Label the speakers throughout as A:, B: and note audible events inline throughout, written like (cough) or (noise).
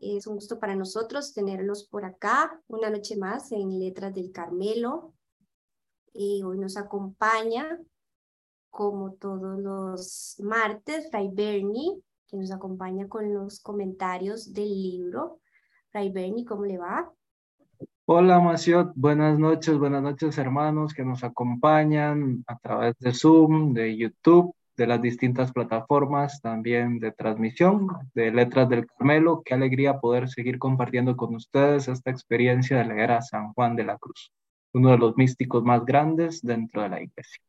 A: Es un gusto para nosotros tenerlos por acá una noche más en Letras del Carmelo. Y hoy nos acompaña, como todos los martes, Fray Bernie, que nos acompaña con los comentarios del libro. Fray Bernie, ¿cómo le va?
B: Hola, Maciot. Buenas noches, buenas noches, hermanos que nos acompañan a través de Zoom, de YouTube de las distintas plataformas también de transmisión de Letras del Carmelo. Qué alegría poder seguir compartiendo con ustedes esta experiencia de leer a San Juan de la Cruz, uno de los místicos más grandes dentro de la iglesia.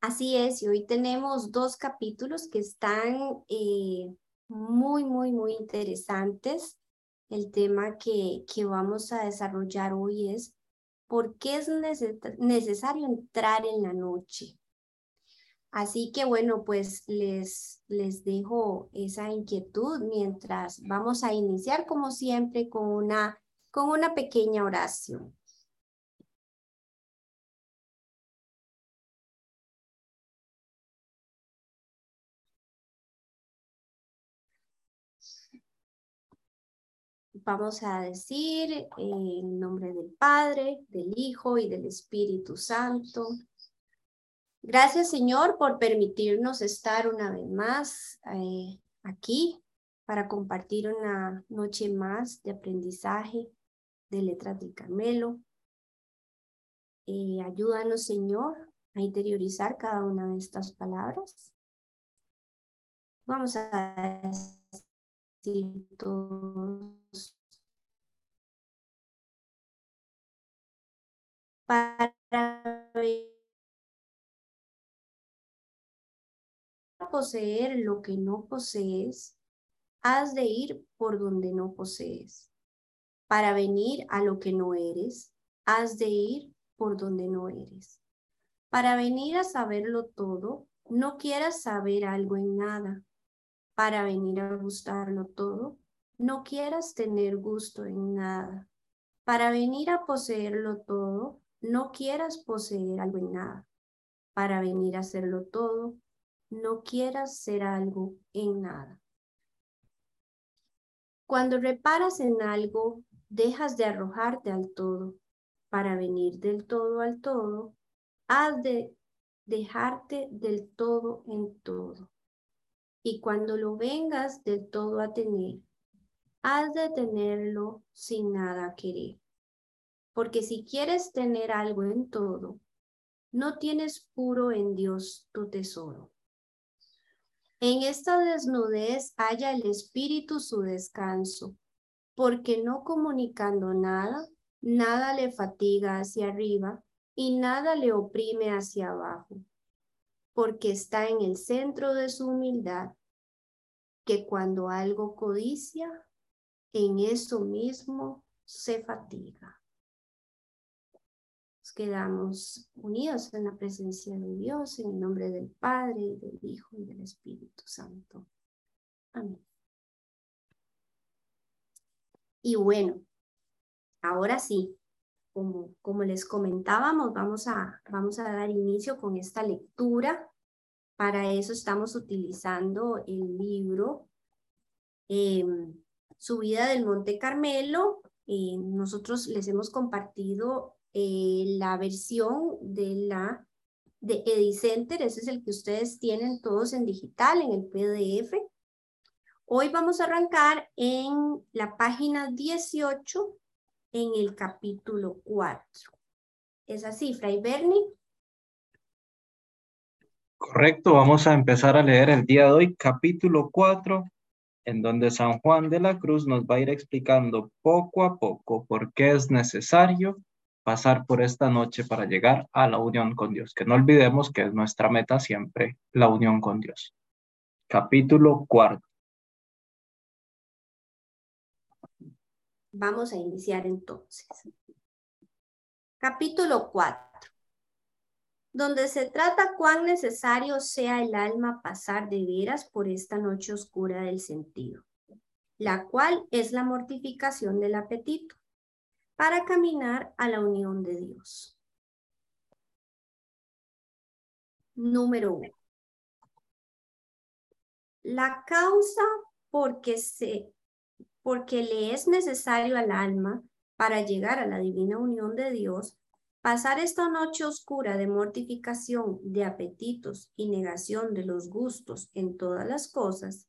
A: Así es, y hoy tenemos dos capítulos que están eh, muy, muy, muy interesantes. El tema que, que vamos a desarrollar hoy es ¿por qué es necesario entrar en la noche? Así que bueno, pues les, les dejo esa inquietud mientras vamos a iniciar como siempre con una, con una pequeña oración. Vamos a decir en el nombre del Padre, del Hijo y del Espíritu Santo. Gracias, Señor, por permitirnos estar una vez más eh, aquí para compartir una noche más de aprendizaje de letras del Carmelo. Eh, ayúdanos, Señor, a interiorizar cada una de estas palabras. Vamos a decir todos para poseer lo que no posees, has de ir por donde no posees. Para venir a lo que no eres, has de ir por donde no eres. Para venir a saberlo todo, no quieras saber algo en nada. Para venir a gustarlo todo, no quieras tener gusto en nada. Para venir a poseerlo todo, no quieras poseer algo en nada. Para venir a hacerlo todo, no quieras ser algo en nada. Cuando reparas en algo, dejas de arrojarte al todo. Para venir del todo al todo, has de dejarte del todo en todo. Y cuando lo vengas del todo a tener, has de tenerlo sin nada querer. Porque si quieres tener algo en todo, no tienes puro en Dios tu tesoro. En esta desnudez haya el espíritu su descanso, porque no comunicando nada, nada le fatiga hacia arriba y nada le oprime hacia abajo, porque está en el centro de su humildad, que cuando algo codicia, en eso mismo se fatiga quedamos unidos en la presencia de Dios, en el nombre del Padre, y del Hijo, y del Espíritu Santo. Amén. Y bueno, ahora sí, como, como les comentábamos, vamos a, vamos a dar inicio con esta lectura. Para eso estamos utilizando el libro eh, Subida del Monte Carmelo. Eh, nosotros les hemos compartido eh, la versión de la de Edicenter, ese es el que ustedes tienen todos en digital, en el PDF. Hoy vamos a arrancar en la página 18, en el capítulo 4. ¿Es así, Fray Bernie?
B: Correcto, vamos a empezar a leer el día de hoy, capítulo 4, en donde San Juan de la Cruz nos va a ir explicando poco a poco por qué es necesario pasar por esta noche para llegar a la unión con Dios, que no olvidemos que es nuestra meta siempre, la unión con Dios. Capítulo cuarto.
A: Vamos a iniciar entonces. Capítulo 4 donde se trata cuán necesario sea el alma pasar de veras por esta noche oscura del sentido, la cual es la mortificación del apetito, para caminar a la unión de Dios. Número uno. La causa porque, se, porque le es necesario al alma para llegar a la divina unión de Dios Pasar esta noche oscura de mortificación, de apetitos y negación de los gustos en todas las cosas,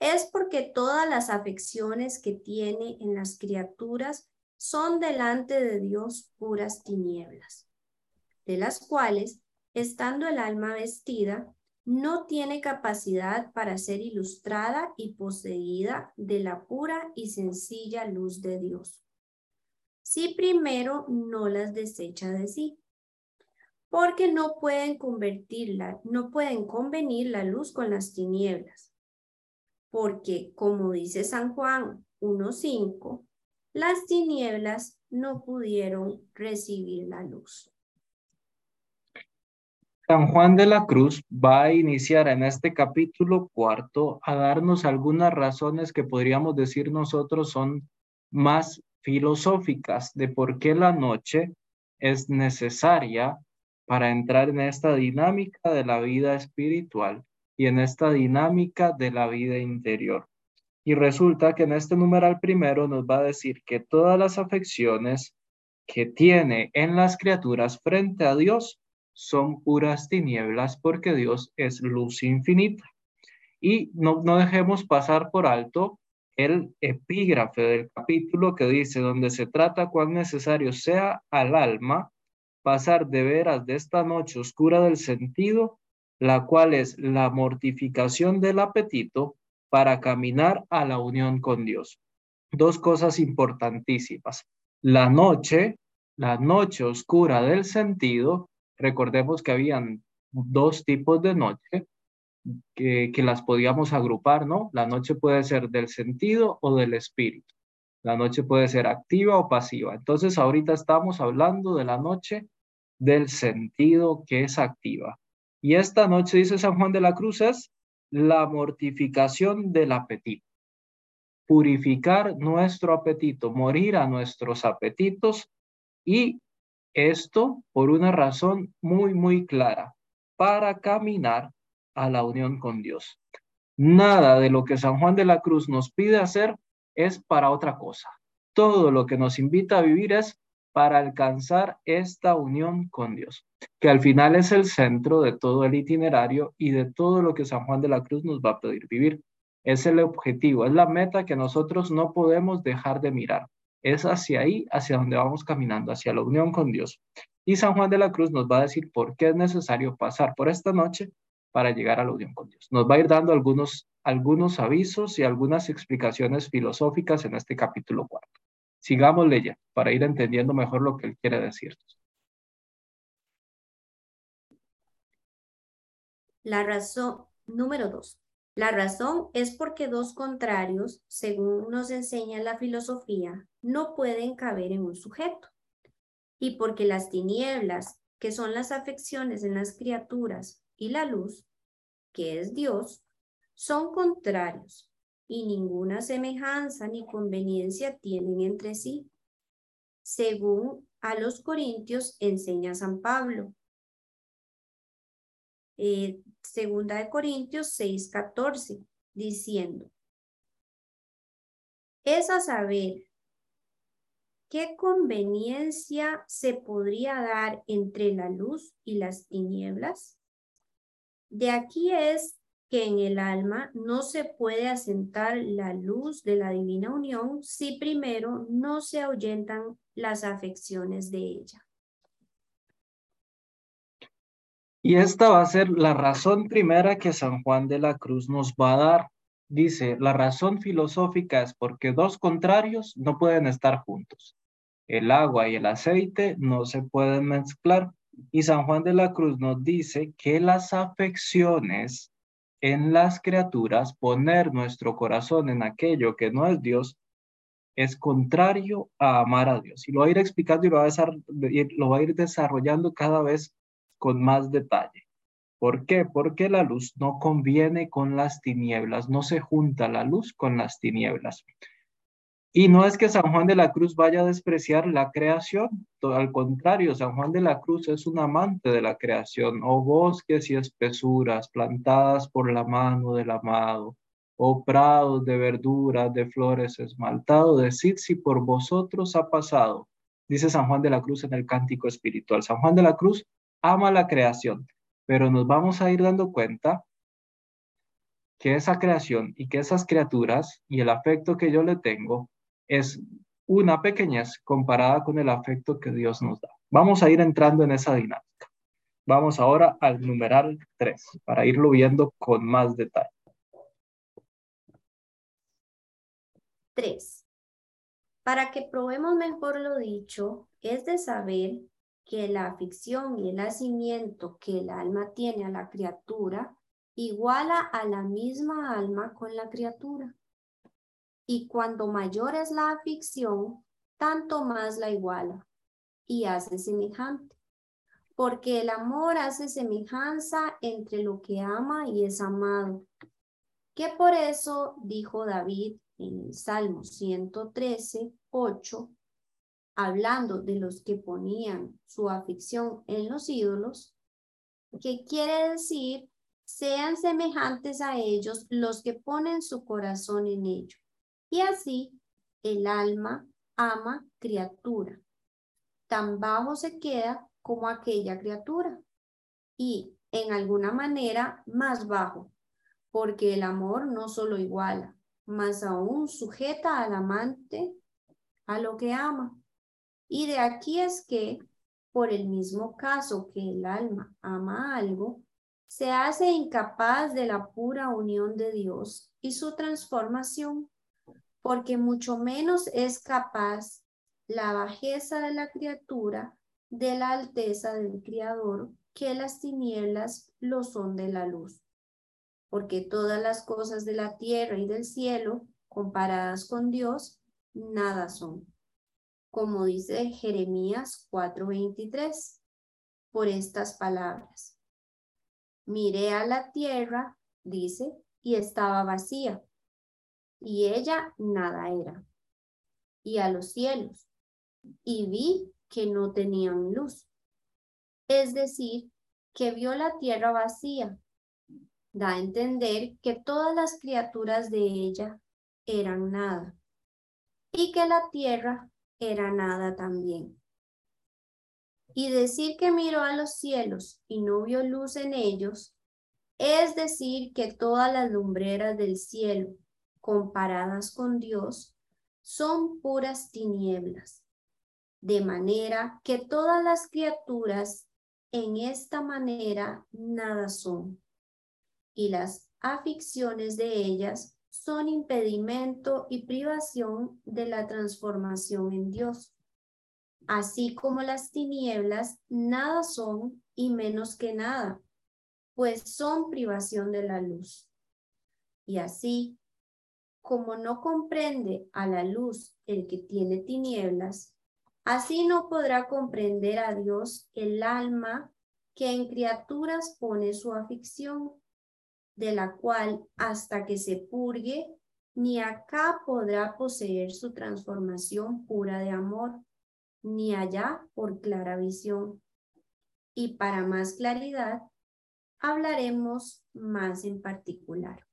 A: es porque todas las afecciones que tiene en las criaturas son delante de Dios puras tinieblas, de las cuales, estando el alma vestida, no tiene capacidad para ser ilustrada y poseída de la pura y sencilla luz de Dios si primero no las desecha de sí. Porque no pueden convertirla, no pueden convenir la luz con las tinieblas. Porque, como dice San Juan 1.5, las tinieblas no pudieron recibir la luz.
B: San Juan de la Cruz va a iniciar en este capítulo cuarto a darnos algunas razones que podríamos decir nosotros son más filosóficas de por qué la noche es necesaria para entrar en esta dinámica de la vida espiritual y en esta dinámica de la vida interior. Y resulta que en este numeral primero nos va a decir que todas las afecciones que tiene en las criaturas frente a Dios son puras tinieblas porque Dios es luz infinita. Y no, no dejemos pasar por alto el epígrafe del capítulo que dice, donde se trata cuán necesario sea al alma pasar de veras de esta noche oscura del sentido, la cual es la mortificación del apetito para caminar a la unión con Dios. Dos cosas importantísimas. La noche, la noche oscura del sentido, recordemos que habían dos tipos de noche, que, las podíamos agrupar, ¿no? La noche puede ser del sentido o del espíritu. La noche puede ser activa o pasiva. Entonces, ahorita estamos hablando de la noche del sentido que es activa. Y esta noche, dice San Juan de la Cruz, es la mortificación del apetito. Purificar nuestro apetito, morir a nuestros apetitos y esto por una razón muy, muy clara, para caminar a la unión con Dios. Nada de lo que San Juan de la Cruz nos pide hacer es para otra cosa. Todo lo que nos invita a vivir es para alcanzar esta unión con Dios, que al final es el centro de todo el itinerario y de todo lo que San Juan de la Cruz nos va a pedir vivir. Es el objetivo, es la meta que nosotros no podemos dejar de mirar. Es hacia ahí, hacia donde vamos caminando, hacia la unión con Dios. Y San Juan de la Cruz nos va a decir por qué es necesario pasar por esta noche para llegar a la unión con Dios. Nos va a ir dando algunos, algunos avisos y algunas explicaciones filosóficas en este capítulo 4. Sigamos leyendo para ir entendiendo mejor lo que él quiere decirnos.
A: La razón, número dos. La razón es porque dos contrarios, según nos enseña la filosofía, no pueden caber en un sujeto. Y porque las tinieblas, que son las afecciones en las criaturas, y la luz, que es Dios, son contrarios y ninguna semejanza ni conveniencia tienen entre sí, según a los Corintios enseña San Pablo. Eh, segunda de Corintios 6:14, diciendo, es a saber qué conveniencia se podría dar entre la luz y las tinieblas de aquí es que en el alma no se puede asentar la luz de la divina unión si primero no se ahuyentan las afecciones de ella.
B: Y esta va a ser la razón primera que San Juan de la Cruz nos va a dar. Dice, la razón filosófica es porque dos contrarios no pueden estar juntos. El agua y el aceite no se pueden mezclar y San Juan de la Cruz nos dice que las afecciones en las criaturas, poner nuestro corazón en aquello que no es Dios, es contrario a amar a Dios. Y lo va a ir explicando y lo va a, ir desarrollando cada vez con más detalle. ¿Por qué? Porque la luz no conviene con las tinieblas, no se junta la luz con las tinieblas. Y no es que San Juan de la Cruz vaya a despreciar la creación, al contrario, San Juan de la Cruz es un amante de la creación, o bosques y espesuras plantadas por la mano del amado, o prados de verduras, de flores esmaltado, decid si por vosotros ha pasado, dice San Juan de la Cruz en el cántico espiritual. San Juan de la Cruz ama la creación, pero nos vamos a ir dando cuenta que esa creación y que esas criaturas y el afecto que yo le tengo es una pequeñez comparada con el afecto que Dios nos da. Vamos a ir entrando en esa dinámica. Vamos ahora al numeral 3 para irlo viendo con más detalle.
A: 3. Para que probemos mejor lo dicho, es de saber que la afición y el nacimiento que el alma tiene a la criatura iguala a la misma alma con la criatura. Y cuando mayor es la afición, tanto más la iguala y hace semejante. Porque el amor hace semejanza entre lo que ama y es amado. Que por eso dijo David en Salmo 113, 8, hablando de los que ponían su afición en los ídolos, que quiere decir, sean semejantes a ellos los que ponen su corazón en ellos. Y así el alma ama criatura. Tan bajo se queda como aquella criatura. Y en alguna manera más bajo, porque el amor no solo iguala, más aún sujeta al amante a lo que ama. Y de aquí es que, por el mismo caso que el alma ama algo, se hace incapaz de la pura unión de Dios y su transformación, porque mucho menos es capaz la bajeza de la criatura de la alteza del Criador que las tinieblas lo son de la luz porque todas las cosas de la tierra y del cielo, comparadas con Dios, nada son. Como dice Jeremías 4:23, por estas palabras. Miré a la tierra, dice, y estaba vacía, y ella nada era. Y a los cielos, y vi que no tenían luz. Es decir, que vio la tierra vacía da a entender que todas las criaturas de ella eran nada y que la tierra era nada también. Y decir que miró a los cielos y no vio luz en ellos, es decir que todas las lumbreras del cielo, comparadas con Dios, son puras tinieblas, de manera que todas las criaturas en esta manera nada son y las aficiones de ellas son impedimento y privación de la transformación en Dios. Así como las tinieblas nada son y menos que nada, pues son privación de la luz. Y así, como no comprende a la luz el que tiene tinieblas, así no podrá comprender a Dios el alma que en criaturas pone su afición de la cual hasta que se purgue, ni acá podrá poseer su transformación pura de amor, ni allá por clara visión. Y para más claridad, hablaremos más en particular.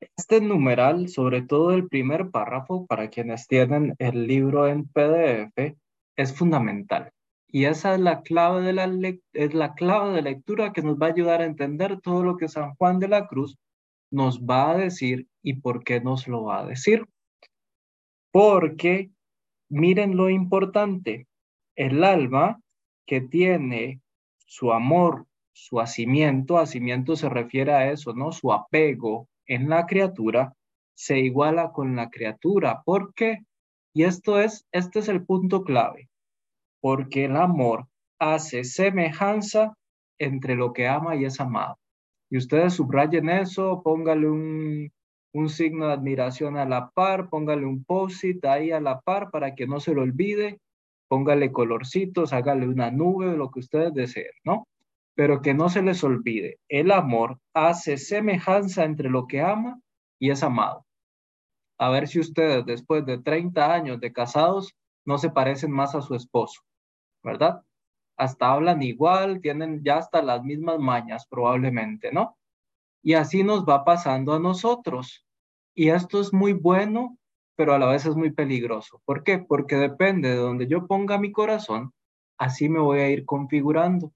B: Este numeral, sobre todo el primer párrafo, para quienes tienen el libro en PDF, es fundamental. Y esa es la clave de la, es la clave de lectura que nos va a ayudar a entender todo lo que San Juan de la Cruz nos va a decir y por qué nos lo va a decir. Porque miren lo importante, el alma que tiene su amor, su hacimiento, hacimiento se refiere a eso, ¿no? Su apego en la criatura se iguala con la criatura. ¿Por qué? Y esto es, este es el punto clave porque el amor hace semejanza entre lo que ama y es amado. Y ustedes subrayen eso, póngale un, un signo de admiración a la par, póngale un post-it ahí a la par para que no se lo olvide, póngale colorcitos, hágale una nube, lo que ustedes deseen, ¿no? Pero que no se les olvide, el amor hace semejanza entre lo que ama y es amado. A ver si ustedes después de 30 años de casados no se parecen más a su esposo, ¿verdad? Hasta hablan igual, tienen ya hasta las mismas mañas probablemente, ¿no? Y así nos va pasando a nosotros. Y esto es muy bueno, pero a la vez es muy peligroso. ¿Por qué? Porque depende de donde yo ponga mi corazón, así me voy a ir configurando.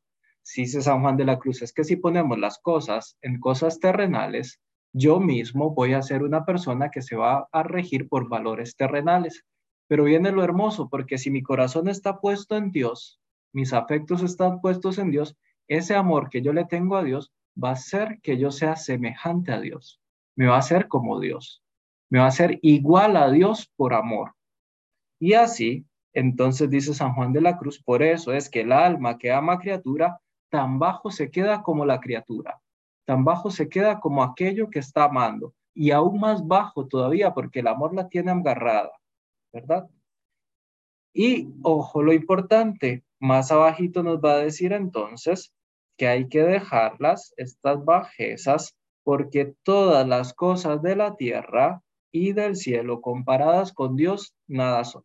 B: Si dice San Juan de la Cruz, es que si ponemos las cosas en cosas terrenales, yo mismo voy a ser una persona que se va a regir por valores terrenales. Pero viene lo hermoso, porque si mi corazón está puesto en Dios, mis afectos están puestos en Dios, ese amor que yo le tengo a Dios va a ser que yo sea semejante a Dios. Me va a hacer como Dios. Me va a hacer igual a Dios por amor. Y así, entonces dice San Juan de la Cruz, por eso es que el alma que ama criatura, tan bajo se queda como la criatura, tan bajo se queda como aquello que está amando, y aún más bajo todavía porque el amor la tiene agarrada, ¿verdad? Y ojo, lo importante, más abajito nos va a decir entonces que hay que dejarlas, estas bajezas, porque todas las cosas de la tierra y del cielo comparadas con Dios, nada son.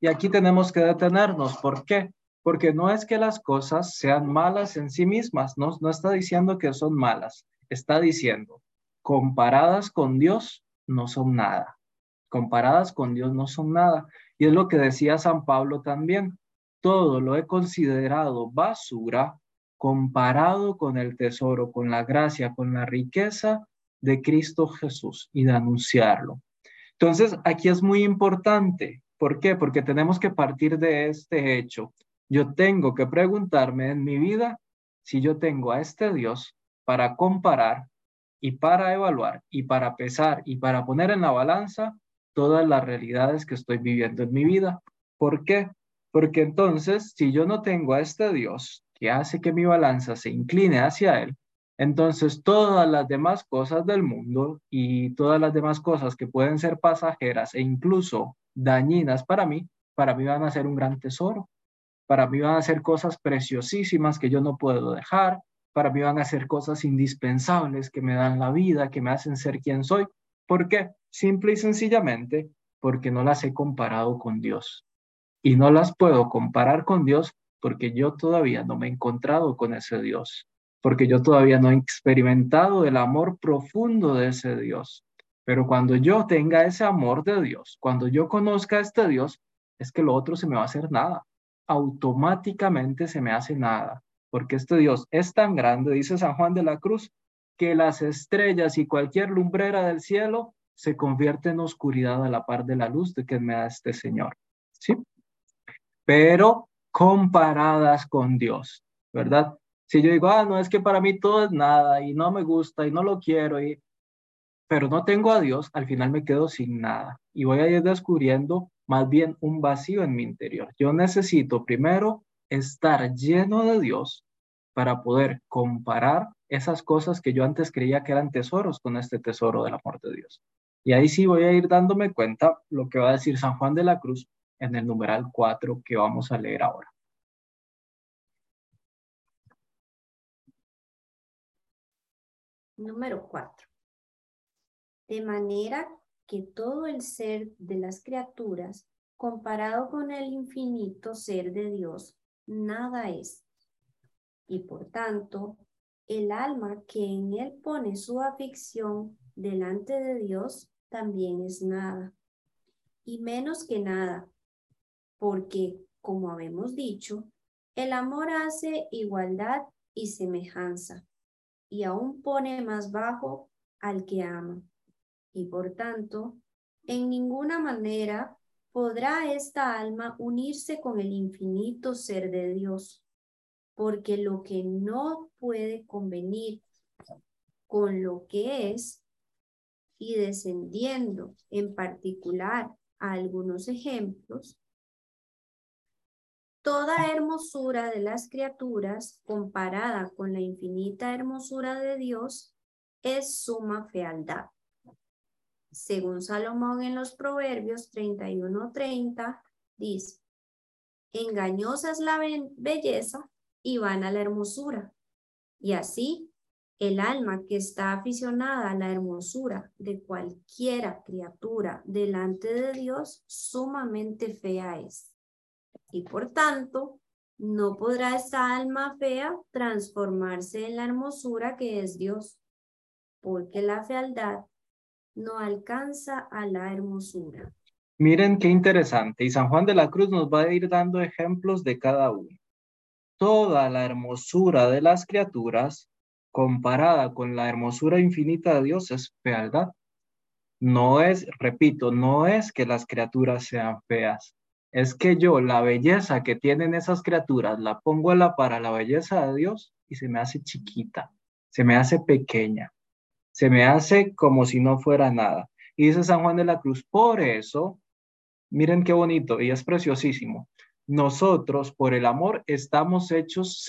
B: Y aquí tenemos que detenernos. ¿Por qué? Porque no es que las cosas sean malas en sí mismas, no, no está diciendo que son malas, está diciendo, comparadas con Dios, no son nada. Comparadas con Dios no son nada. Y es lo que decía San Pablo también. Todo lo he considerado basura comparado con el tesoro, con la gracia, con la riqueza de Cristo Jesús y de anunciarlo. Entonces, aquí es muy importante. ¿Por qué? Porque tenemos que partir de este hecho. Yo tengo que preguntarme en mi vida si yo tengo a este Dios para comparar y para evaluar y para pesar y para poner en la balanza todas las realidades que estoy viviendo en mi vida. ¿Por qué? Porque entonces, si yo no tengo a este Dios que hace que mi balanza se incline hacia Él, entonces todas las demás cosas del mundo y todas las demás cosas que pueden ser pasajeras e incluso dañinas para mí, para mí van a ser un gran tesoro. Para mí van a ser cosas preciosísimas que yo no puedo dejar. Para mí van a ser cosas indispensables que me dan la vida, que me hacen ser quien soy. ¿Por qué? Simple y sencillamente porque no las he comparado con Dios. Y no las puedo comparar con Dios porque yo todavía no me he encontrado con ese Dios, porque yo todavía no he experimentado el amor profundo de ese Dios. Pero cuando yo tenga ese amor de Dios, cuando yo conozca a este Dios, es que lo otro se me va a hacer nada. Automáticamente se me hace nada, porque este Dios es tan grande, dice San Juan de la Cruz, que las estrellas y cualquier lumbrera del cielo se convierte en oscuridad a la par de la luz de que me da este Señor. ¿Sí? Pero comparadas con Dios, ¿verdad? Si yo digo, ah, no, es que para mí todo es nada y no me gusta y no lo quiero, y... pero no tengo a Dios, al final me quedo sin nada y voy a ir descubriendo más bien un vacío en mi interior. Yo necesito primero estar lleno de Dios para poder comparar esas cosas que yo antes creía que eran tesoros con este tesoro del amor de Dios. Y ahí sí voy a ir dándome cuenta lo que va a decir San Juan de la Cruz en el numeral 4 que vamos a leer ahora.
A: Número 4. De manera que todo el ser de las criaturas, comparado con el infinito ser de Dios, nada es. Y por tanto, el alma que en él pone su aflicción delante de Dios también es nada. Y menos que nada, porque, como habemos dicho, el amor hace igualdad y semejanza, y aún pone más bajo al que ama. Y por tanto, en ninguna manera podrá esta alma unirse con el infinito ser de Dios, porque lo que no puede convenir con lo que es, y descendiendo en particular a algunos ejemplos, Toda hermosura de las criaturas comparada con la infinita hermosura de Dios es suma fealdad. Según Salomón en los Proverbios 31:30, dice, engañosa es la belleza y vana la hermosura. Y así, el alma que está aficionada a la hermosura de cualquiera criatura delante de Dios, sumamente fea es. Y por tanto, no podrá esta alma fea transformarse en la hermosura que es Dios, porque la fealdad no alcanza a la hermosura.
B: Miren qué interesante. Y San Juan de la Cruz nos va a ir dando ejemplos de cada uno. Toda la hermosura de las criaturas comparada con la hermosura infinita de Dios es fealdad. No es, repito, no es que las criaturas sean feas, es que yo la belleza que tienen esas criaturas la pongo a la para la belleza de Dios y se me hace chiquita, se me hace pequeña, se me hace como si no fuera nada. Y dice San Juan de la Cruz, por eso, miren qué bonito y es preciosísimo. Nosotros, por el amor, estamos hechos,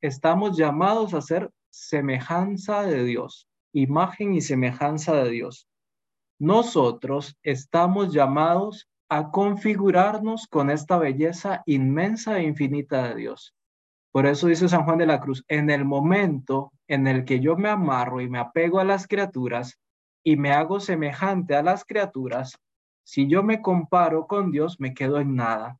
B: estamos llamados a ser semejanza de Dios, imagen y semejanza de Dios. Nosotros estamos llamados a configurarnos con esta belleza inmensa e infinita de Dios. Por eso dice San Juan de la Cruz, en el momento en el que yo me amarro y me apego a las criaturas y me hago semejante a las criaturas, si yo me comparo con Dios, me quedo en nada,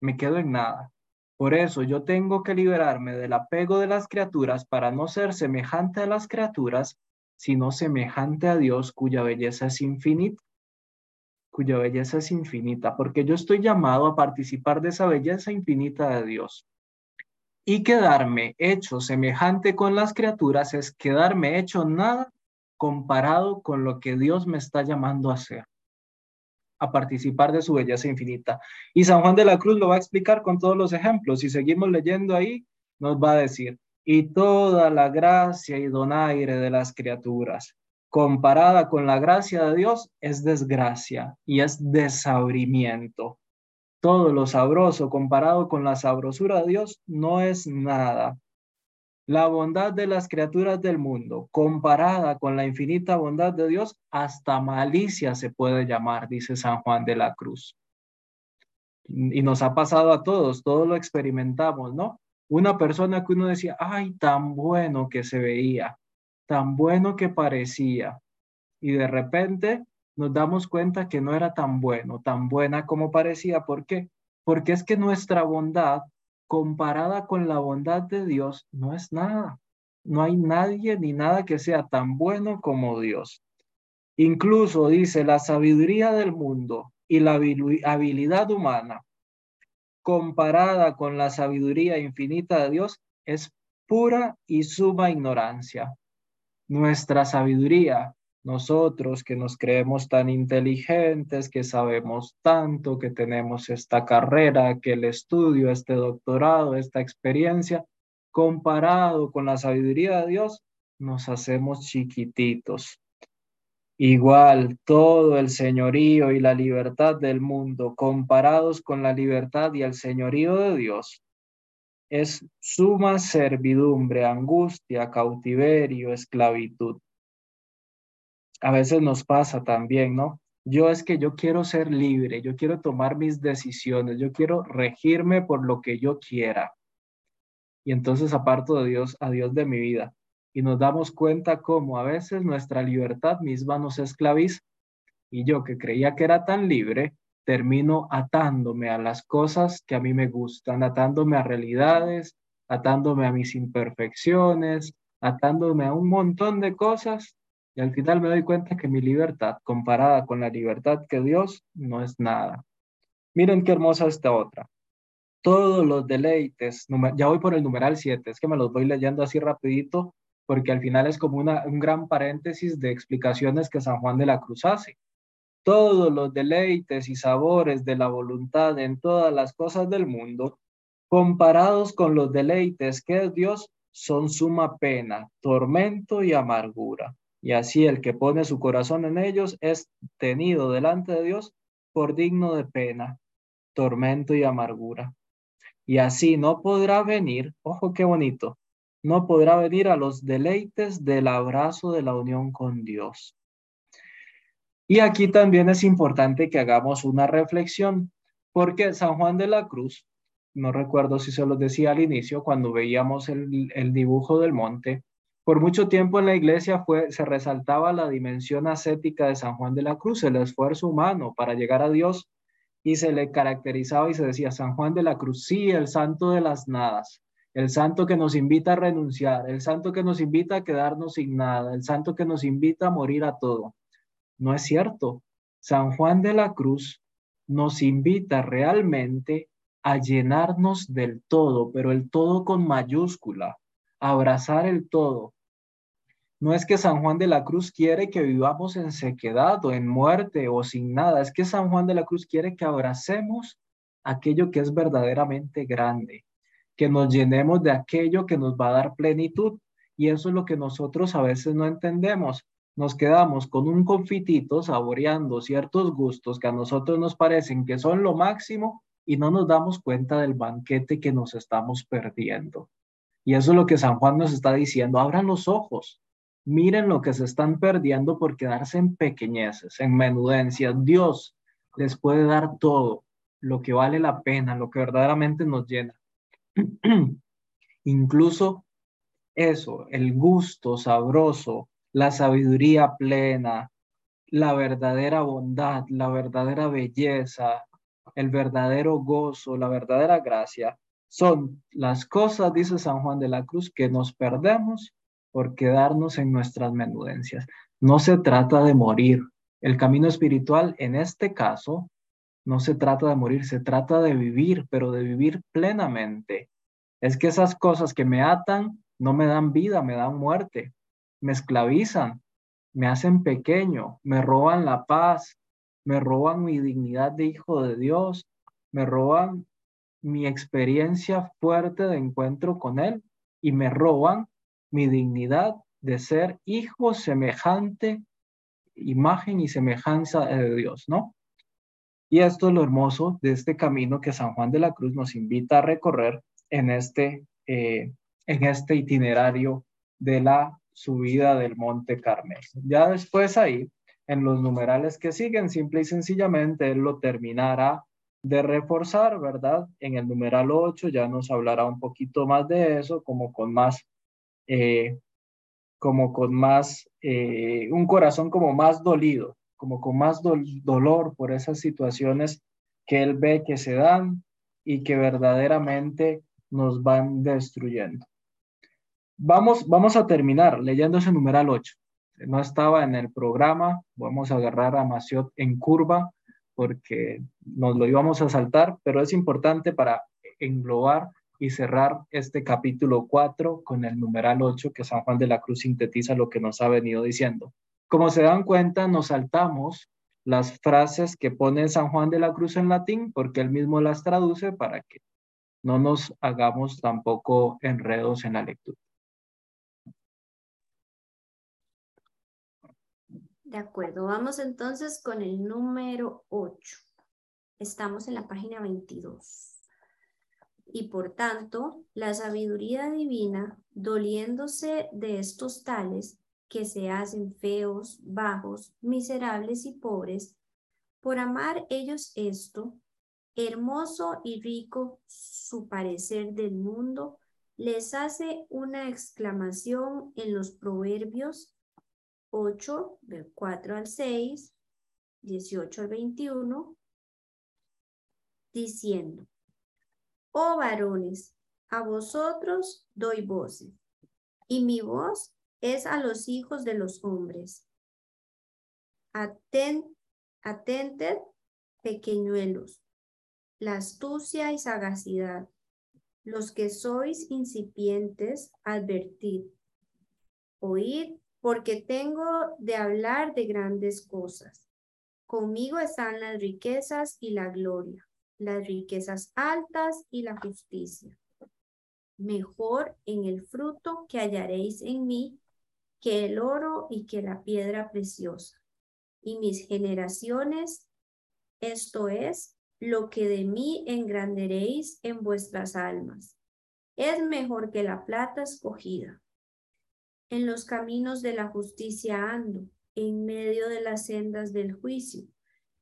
B: me quedo en nada. Por eso yo tengo que liberarme del apego de las criaturas para no ser semejante a las criaturas, sino semejante a Dios cuya belleza es infinita cuya belleza es infinita, porque yo estoy llamado a participar de esa belleza infinita de Dios. Y quedarme hecho semejante con las criaturas es quedarme hecho nada comparado con lo que Dios me está llamando a hacer, a participar de su belleza infinita. Y San Juan de la Cruz lo va a explicar con todos los ejemplos. Si seguimos leyendo ahí, nos va a decir, y toda la gracia y donaire de las criaturas comparada con la gracia de Dios es desgracia y es desabrimiento. Todo lo sabroso comparado con la sabrosura de Dios no es nada. La bondad de las criaturas del mundo comparada con la infinita bondad de Dios, hasta malicia se puede llamar, dice San Juan de la Cruz. Y nos ha pasado a todos, todos lo experimentamos, ¿no? Una persona que uno decía, ay, tan bueno que se veía, tan bueno que parecía y de repente nos damos cuenta que no era tan bueno, tan buena como parecía. ¿Por qué? Porque es que nuestra bondad comparada con la bondad de Dios no es nada. No hay nadie ni nada que sea tan bueno como Dios. Incluso dice la sabiduría del mundo y la habilidad humana comparada con la sabiduría infinita de Dios es pura y suma ignorancia nuestra sabiduría, nosotros que nos creemos tan inteligentes, que sabemos tanto, que tenemos esta carrera, que el estudio, este doctorado, esta experiencia, comparado con la sabiduría de Dios, nos hacemos chiquititos. Igual todo el señorío y la libertad del mundo, comparados con la libertad y el señorío de Dios, es suma servidumbre, angustia, cautiverio, esclavitud. A veces nos pasa también, ¿no? Yo es que yo quiero ser libre, yo quiero tomar mis decisiones, yo quiero regirme por lo que yo quiera. Y entonces aparto de Dios, a Dios de mi vida. Y nos damos cuenta cómo a veces nuestra libertad misma nos esclaviza. Y yo que creía que era tan libre, termino atándome a las cosas que a mí me gustan, atándome a realidades, atándome a mis imperfecciones, atándome a un montón de cosas y al final me doy cuenta que mi libertad comparada con la libertad que Dios no es nada. Miren qué hermosa esta otra. Todos los deleites, ya voy por el numeral 7, es que me los voy leyendo así rapidito porque al final es como una, un gran paréntesis de explicaciones que San Juan de la Cruz hace todos los deleites y sabores de la voluntad en todas las cosas del mundo, comparados con los deleites que es Dios, son suma pena, tormento y amargura. Y así el que pone su corazón en ellos es tenido delante de Dios por digno de pena, tormento y amargura. Y así no podrá venir, ojo qué bonito, no podrá venir a los deleites del abrazo de la unión con Dios. Y aquí también es importante que hagamos una reflexión, porque San Juan de la Cruz, no recuerdo si se lo decía al inicio, cuando veíamos el, el dibujo del monte, por mucho tiempo en la iglesia se resaltaba la dimensión ascética de San Juan de la Cruz, el esfuerzo humano para llegar a Dios, y se le caracterizaba y se decía San Juan de la Cruz, sí, el santo de las nadas, el santo que nos invita a renunciar, el santo que nos invita a quedarnos sin nada, el santo que nos invita a morir a todo. No es cierto. San Juan de la Cruz nos invita realmente a llenarnos del todo, pero el todo con mayúscula, abrazar el todo. No es que San Juan de la Cruz quiere que vivamos en sequedad o en muerte o sin nada, es que San Juan de la Cruz quiere que abracemos aquello que es verdaderamente grande, que nos llenemos de aquello que nos va a dar plenitud. Y eso es lo que nosotros a veces no entendemos nos quedamos con un confitito saboreando ciertos gustos que a nosotros nos parecen que son lo máximo y no nos damos cuenta del banquete que nos estamos perdiendo. Y eso es lo que San Juan nos está diciendo. Abran los ojos, miren lo que se están perdiendo por quedarse en pequeñeces, en menudencias. Dios les puede dar todo, lo que vale la pena, lo que verdaderamente nos llena. (clears throat) Incluso eso, el gusto sabroso, la sabiduría plena, la verdadera bondad, la verdadera belleza, el verdadero gozo, la verdadera gracia, son las cosas, dice San Juan de la Cruz, que nos perdemos por quedarnos en nuestras menudencias. No se trata de morir. El camino espiritual, en este caso, no se trata de morir, se trata de vivir, pero de vivir plenamente. Es que esas cosas que me atan no me dan vida, me dan muerte me esclavizan, me hacen pequeño, me roban la paz, me roban mi dignidad de hijo de Dios, me roban mi experiencia fuerte de encuentro con Él y me roban mi dignidad de ser hijo semejante, imagen y semejanza de Dios, ¿no? Y esto es lo hermoso de este camino que San Juan de la Cruz nos invita a recorrer en este, eh, en este itinerario de la subida del Monte Carmel. Ya después ahí, en los numerales que siguen, simple y sencillamente, él lo terminará de reforzar, ¿verdad? En el numeral 8 ya nos hablará un poquito más de eso, como con más, eh, como con más, eh, un corazón como más dolido, como con más dolor por esas situaciones que él ve que se dan y que verdaderamente nos van destruyendo. Vamos, vamos a terminar leyendo ese numeral 8. No estaba en el programa, vamos a agarrar a Maciot en curva porque nos lo íbamos a saltar, pero es importante para englobar y cerrar este capítulo 4 con el numeral 8 que San Juan de la Cruz sintetiza lo que nos ha venido diciendo. Como se dan cuenta, nos saltamos las frases que pone San Juan de la Cruz en latín porque él mismo las traduce para que no nos hagamos tampoco enredos en la lectura.
A: De acuerdo, vamos entonces con el número 8. Estamos en la página 22. Y por tanto, la sabiduría divina, doliéndose de estos tales que se hacen feos, bajos, miserables y pobres, por amar ellos esto, hermoso y rico su parecer del mundo, les hace una exclamación en los proverbios 8, del 4 al 6, 18 al 21, diciendo, Oh varones, a vosotros doy voces, y mi voz es a los hijos de los hombres. Aten, pequeñuelos, la astucia y sagacidad. Los que sois incipientes, advertid. Oíd porque tengo de hablar de grandes cosas. Conmigo están las riquezas y la gloria, las riquezas altas y la justicia. Mejor en el fruto que hallaréis en mí que el oro y que la piedra preciosa. Y mis generaciones, esto es, lo que de mí engranderéis en vuestras almas. Es mejor que la plata escogida en los caminos de la justicia ando, en medio de las sendas del juicio,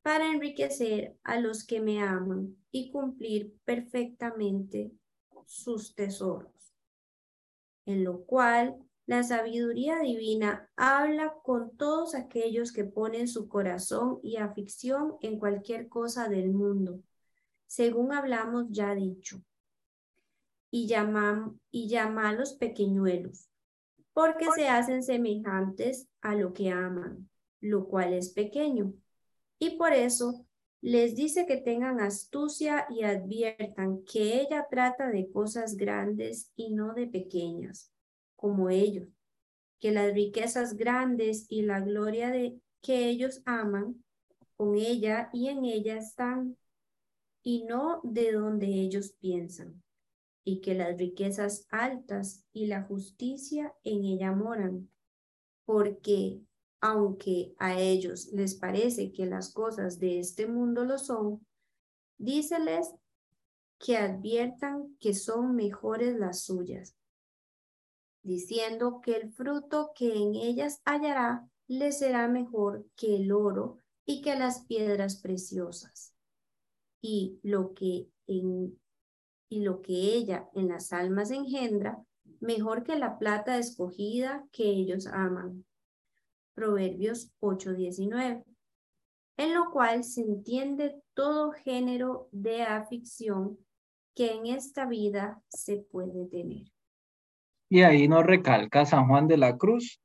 A: para enriquecer a los que me aman y cumplir perfectamente sus tesoros. En lo cual la sabiduría divina habla con todos aquellos que ponen su corazón y afición en cualquier cosa del mundo, según hablamos ya dicho, y, llaman, y llama a los pequeñuelos, porque se hacen semejantes a lo que aman, lo cual es pequeño. Y por eso les dice que tengan astucia y adviertan que ella trata de cosas grandes y no de pequeñas, como ellos, que las riquezas grandes y la gloria de que ellos aman, con ella y en ella están, y no de donde ellos piensan y que las riquezas altas y la justicia en ella moran, porque aunque a ellos les parece que las cosas de este mundo lo son, díceles que adviertan que son mejores las suyas, diciendo que el fruto que en ellas hallará les será mejor que el oro y que las piedras preciosas. Y lo que y lo que ella en las almas engendra, mejor que la plata escogida que ellos aman. Proverbios 8:19. En lo cual se entiende todo género de afición que en esta vida se puede tener.
B: Y ahí nos recalca San Juan de la Cruz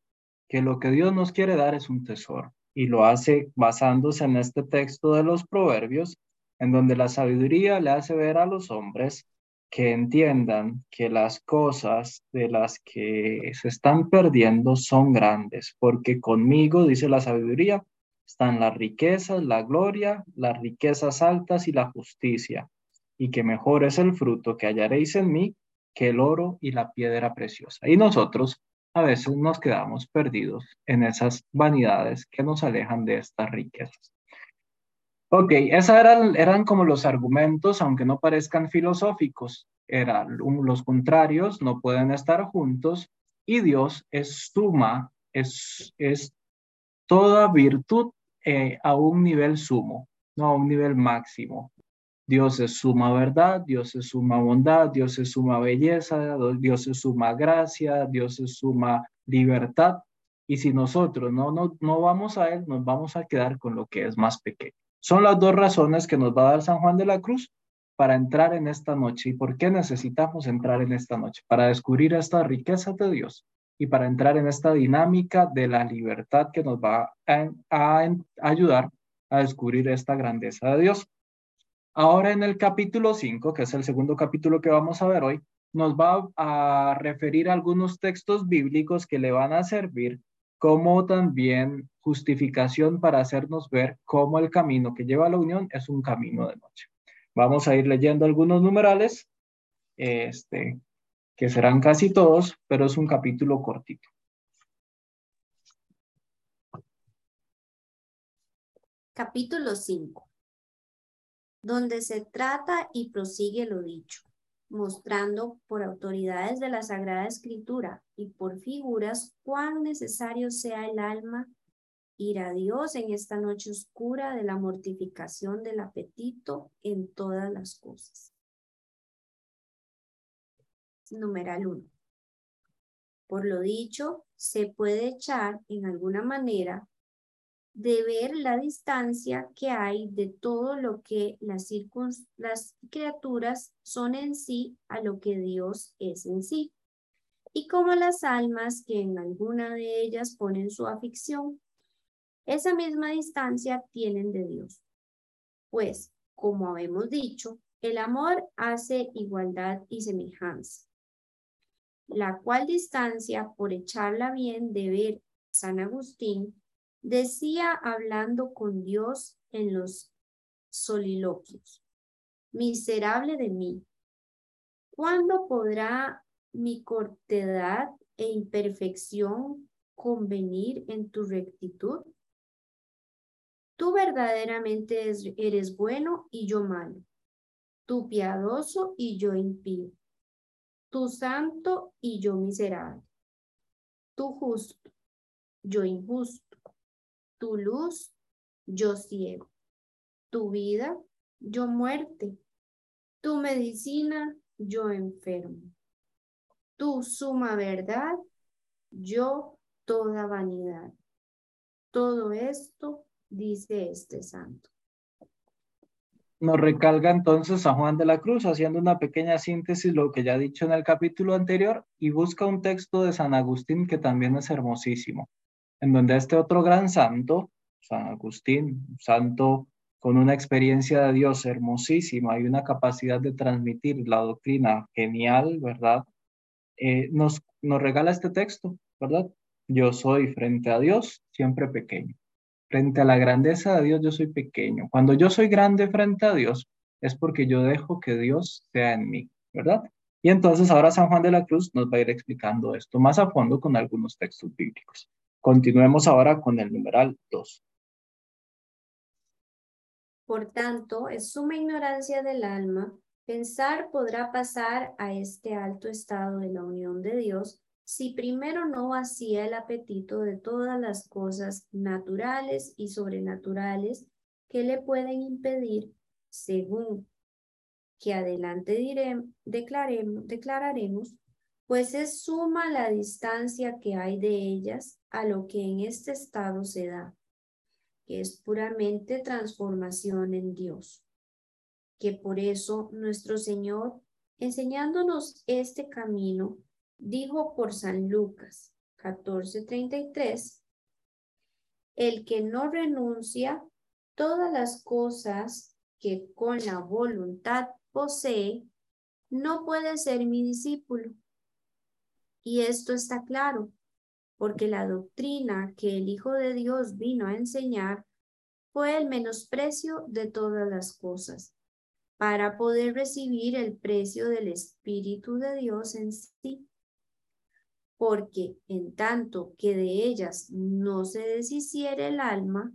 B: que lo que Dios nos quiere dar es un tesoro y lo hace basándose en este texto de los proverbios, en donde la sabiduría le hace ver a los hombres que entiendan que las cosas de las que se están perdiendo son grandes, porque conmigo, dice la sabiduría, están las riquezas, la gloria, las riquezas altas y la justicia, y que mejor es el fruto que hallaréis en mí que el oro y la piedra preciosa. Y nosotros a veces nos quedamos perdidos en esas vanidades que nos alejan de estas riquezas. Ok, esos eran, eran como los argumentos, aunque no parezcan filosóficos. Eran los contrarios, no pueden estar juntos y Dios es suma, es, es toda virtud eh, a un nivel sumo, no a un nivel máximo. Dios es suma verdad, Dios es suma bondad, Dios es suma belleza, Dios es suma gracia, Dios es suma libertad. Y si nosotros no, no, no vamos a Él, nos vamos a quedar con lo que es más pequeño. Son las dos razones que nos va a dar San Juan de la Cruz para entrar en esta noche. ¿Y por qué necesitamos entrar en esta noche? Para descubrir esta riqueza de Dios y para entrar en esta dinámica de la libertad que nos va a, ayudar a descubrir esta grandeza de Dios. Ahora en el capítulo 5, que es el segundo capítulo que vamos a ver hoy, nos va a referir a algunos textos bíblicos que le van a servir como también justificación para hacernos ver cómo el camino que lleva a la unión es un camino de noche. Vamos a ir leyendo algunos numerales, este, que serán casi todos, pero es un capítulo cortito.
A: Capítulo 5, donde se trata y prosigue lo dicho mostrando por autoridades de la Sagrada Escritura y por figuras cuán necesario sea el alma ir a Dios en esta noche oscura de la mortificación del apetito en todas las cosas. Numeral 1. Por lo dicho, se puede echar en alguna manera de ver la distancia que hay de todo lo que las, las criaturas son en sí a lo que Dios es en sí, y como las almas que en alguna de ellas ponen su afición, esa misma distancia tienen de Dios. Pues, como habemos dicho, el amor hace igualdad y semejanza, la cual distancia, por echarla bien de ver San Agustín, Decía hablando con Dios en los soliloquios, miserable de mí, ¿cuándo podrá mi cortedad e imperfección convenir en tu rectitud? Tú verdaderamente eres bueno y yo malo, tú piadoso y yo impío, tú santo y yo miserable, tú justo, yo injusto tu luz, yo ciego, tu vida, yo muerte, tu medicina, yo enfermo, tu suma verdad, yo toda vanidad. Todo esto dice este santo.
B: Nos recalga entonces a Juan de la Cruz haciendo una pequeña síntesis lo que ya he dicho en el capítulo anterior y busca un texto de San Agustín que también es hermosísimo, en donde este otro gran santo, San Agustín, santo con una experiencia de Dios hermosísima y una capacidad de transmitir la doctrina genial, ¿verdad? Eh, nos, nos regala este texto, ¿verdad? Yo soy frente a Dios siempre pequeño. Frente a la grandeza de Dios yo soy pequeño. Cuando yo soy grande frente a Dios es porque yo dejo que Dios sea en mí, ¿verdad? Y entonces ahora San Juan de la Cruz nos va a ir explicando esto más a fondo con algunos textos bíblicos. Continuemos ahora con el numeral 2.
A: Por tanto, es suma ignorancia del alma pensar podrá pasar a este alto estado de la unión de Dios si primero no vacía el apetito de todas las cosas naturales y sobrenaturales que le pueden impedir, según que adelante diré, declararemos, pues es suma la distancia que hay de ellas a lo que en este estado se da, que es puramente transformación en Dios, que por eso nuestro Señor, enseñándonos este camino, dijo por San Lucas 14:33, el que no renuncia todas las cosas que con la voluntad posee, no puede ser mi discípulo. Y esto está claro, porque la doctrina que el Hijo de Dios vino a enseñar fue el menosprecio de todas las cosas, para poder recibir el precio del Espíritu de Dios en sí porque en tanto que de ellas no se deshiciere el alma,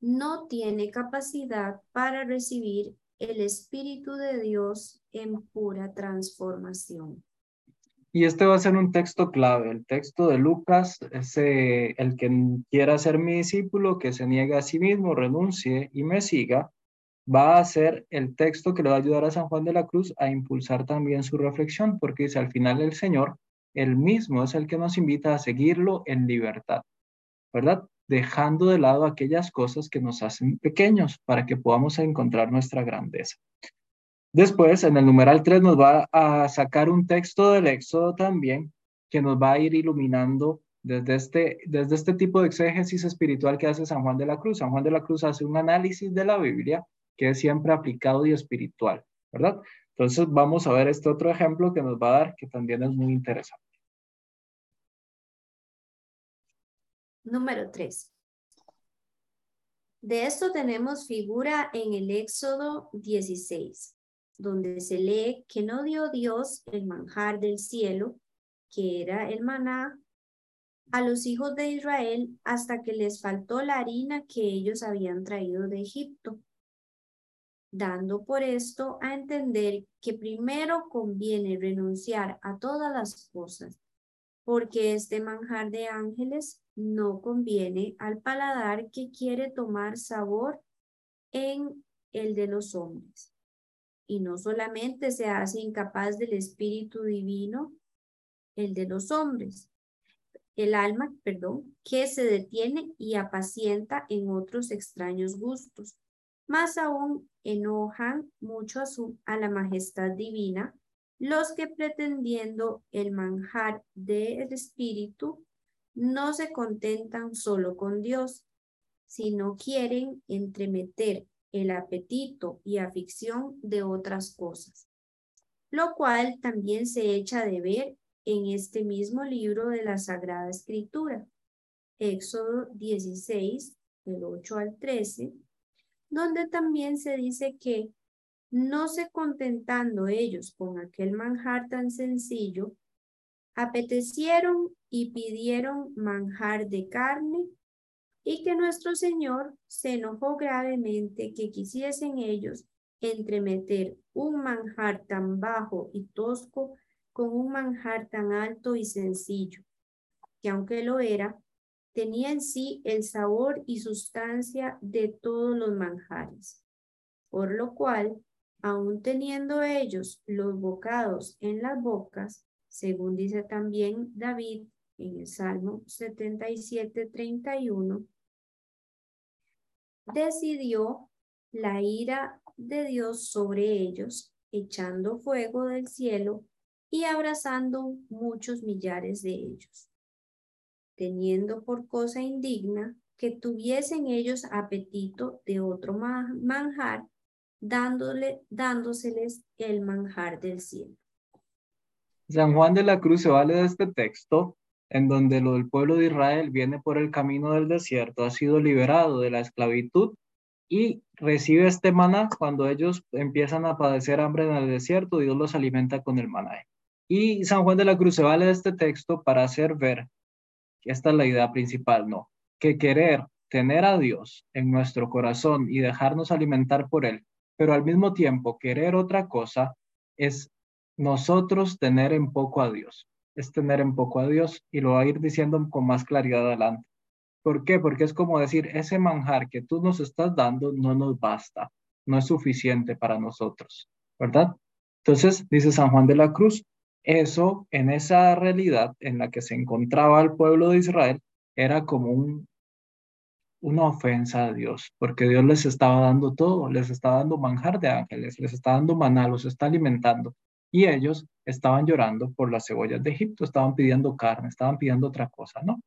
A: no tiene capacidad para recibir el Espíritu de Dios en pura transformación.
B: Y este va a ser un texto clave, el texto de Lucas, ese, el que quiera ser mi discípulo, que se niegue a sí mismo, renuncie y me siga, va a ser el texto que le va a ayudar a San Juan de la Cruz a impulsar también su reflexión, porque dice al final el Señor él mismo es el que nos invita a seguirlo en libertad, ¿verdad? Dejando de lado aquellas cosas que nos hacen pequeños para que podamos encontrar nuestra grandeza. Después, en el numeral 3 nos va a sacar un texto del Éxodo también que nos va a ir iluminando desde este, desde este tipo de exégesis espiritual que hace San Juan de la Cruz. San Juan de la Cruz hace un análisis de la Biblia que es siempre aplicado y espiritual, ¿verdad? Entonces vamos a ver este otro ejemplo que nos va a dar que también es muy interesante.
A: Número 3. De esto tenemos figura en el Éxodo 16, donde se lee que no dio Dios el manjar del cielo, que era el maná, a los hijos de Israel hasta que les faltó la harina que ellos habían traído de Egipto dando por esto a entender que primero conviene renunciar a todas las cosas, porque este manjar de ángeles no conviene al paladar que quiere tomar sabor en el de los hombres. Y no solamente se hace incapaz del espíritu divino, el de los hombres, el alma, perdón, que se detiene y apacienta en otros extraños gustos. Más aún enojan mucho a, su, a la majestad divina los que pretendiendo el manjar del espíritu no se contentan solo con Dios, sino quieren entremeter el apetito y afición de otras cosas, lo cual también se echa de ver en este mismo libro de la Sagrada Escritura, Éxodo 16, del 8 al 13, donde también se dice que no se contentando ellos con aquel manjar tan sencillo, apetecieron y pidieron manjar de carne y que nuestro Señor se enojó gravemente que quisiesen ellos entremeter un manjar tan bajo y tosco con un manjar tan alto y sencillo, que aunque lo era, tenía en sí el sabor y sustancia de todos los manjares, por lo cual, aun teniendo ellos los bocados en las bocas, según dice también David en el Salmo 77, 31, decidió la ira de Dios sobre ellos, echando fuego del cielo y abrazando muchos millares de ellos, teniendo por cosa indigna que tuviesen ellos apetito de otro manjar, dándole, dándoseles el manjar del cielo.
B: San Juan de la Cruz se vale de este texto en donde lo del pueblo de Israel viene por el camino del desierto, ha sido liberado de la esclavitud y recibe este maná cuando ellos empiezan a padecer hambre en el desierto, Dios los alimenta con el maná. Y San Juan de la Cruz se vale este texto para hacer ver, que esta es la idea principal, ¿no? Que querer tener a Dios en nuestro corazón y dejarnos alimentar por Él, pero al mismo tiempo querer otra cosa es nosotros tener en poco a Dios es tener en poco a Dios y lo va a ir diciendo con más claridad adelante. ¿Por qué? Porque es como decir, ese manjar que tú nos estás dando no nos basta, no es suficiente para nosotros, ¿verdad? Entonces, dice San Juan de la Cruz, eso en esa realidad en la que se encontraba el pueblo de Israel era como un, una ofensa a Dios, porque Dios les estaba dando todo, les estaba dando manjar de ángeles, les está dando maná, los está alimentando, y ellos estaban llorando por las cebollas de Egipto, estaban pidiendo carne, estaban pidiendo otra cosa, ¿no?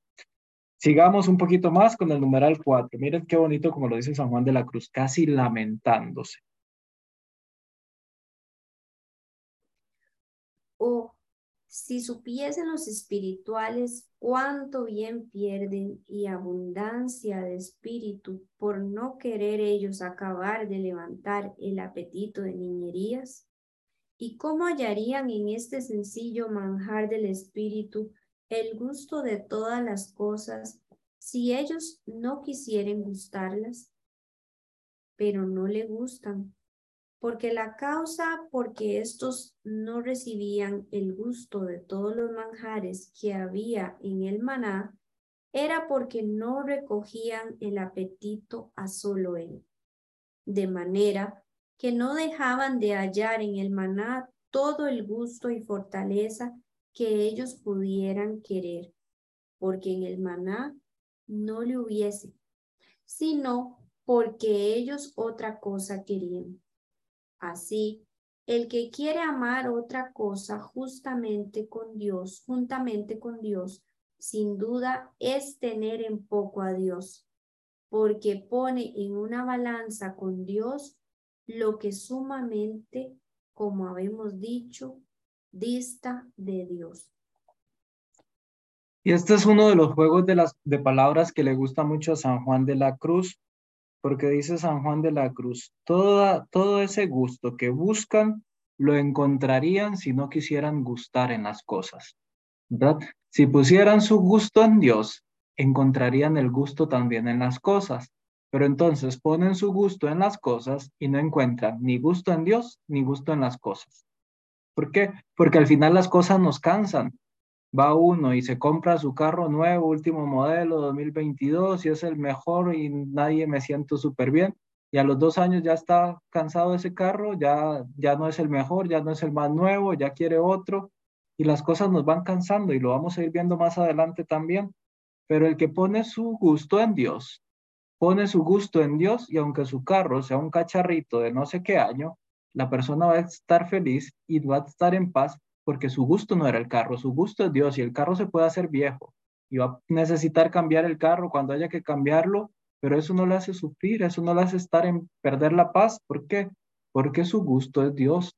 B: Sigamos un poquito más con el numeral 4. Miren qué bonito como lo dice San Juan de la Cruz, casi lamentándose.
A: Oh, si supiesen los espirituales cuánto bien pierden y abundancia de espíritu por no querer ellos acabar de levantar el apetito de niñerías, ¿Y cómo hallarían en este sencillo manjar del Espíritu el gusto de todas las cosas si ellos no quisieren gustarlas? Pero no le gustan, porque la causa porque estos no recibían el gusto de todos los manjares que había en el maná era porque no recogían el apetito a solo él. De manera que no dejaban de hallar en el maná todo el gusto y fortaleza que ellos pudieran querer, porque en el maná no le hubiese, sino porque ellos otra cosa querían. Así, el que quiere amar otra cosa justamente con Dios, juntamente con Dios, sin duda es tener en poco a Dios, porque pone en una balanza con Dios lo que sumamente, como habemos dicho, dista de Dios.
B: Y este es uno de los juegos de, las, de palabras que le gusta mucho a San Juan de la Cruz, porque dice San Juan de la Cruz, todo ese gusto que buscan lo encontrarían si no quisieran gustar en las cosas. ¿verdad? Si pusieran su gusto en Dios, encontrarían el gusto también en las cosas. Pero entonces ponen su gusto en las cosas y no encuentran ni gusto en Dios ni gusto en las cosas. ¿Por qué? Porque al final las cosas nos cansan. Va uno y se compra su carro nuevo, último modelo 2022 y es el mejor y nadie me siento súper bien. Y a los dos años ya está cansado ese carro, ya, ya no es el mejor, ya no es el más nuevo, ya quiere otro. Y las cosas nos van cansando y lo vamos a ir viendo más adelante también. Pero el que pone su gusto en Dios pone su gusto en Dios y aunque su carro sea un cacharrito de no sé qué año, la persona va a estar feliz y va a estar en paz porque su gusto no era el carro, su gusto es Dios y el carro se puede hacer viejo y va a necesitar cambiar el carro cuando haya que cambiarlo, pero eso no le hace sufrir, eso no le hace estar en perder la paz. ¿Por qué? Porque su gusto es Dios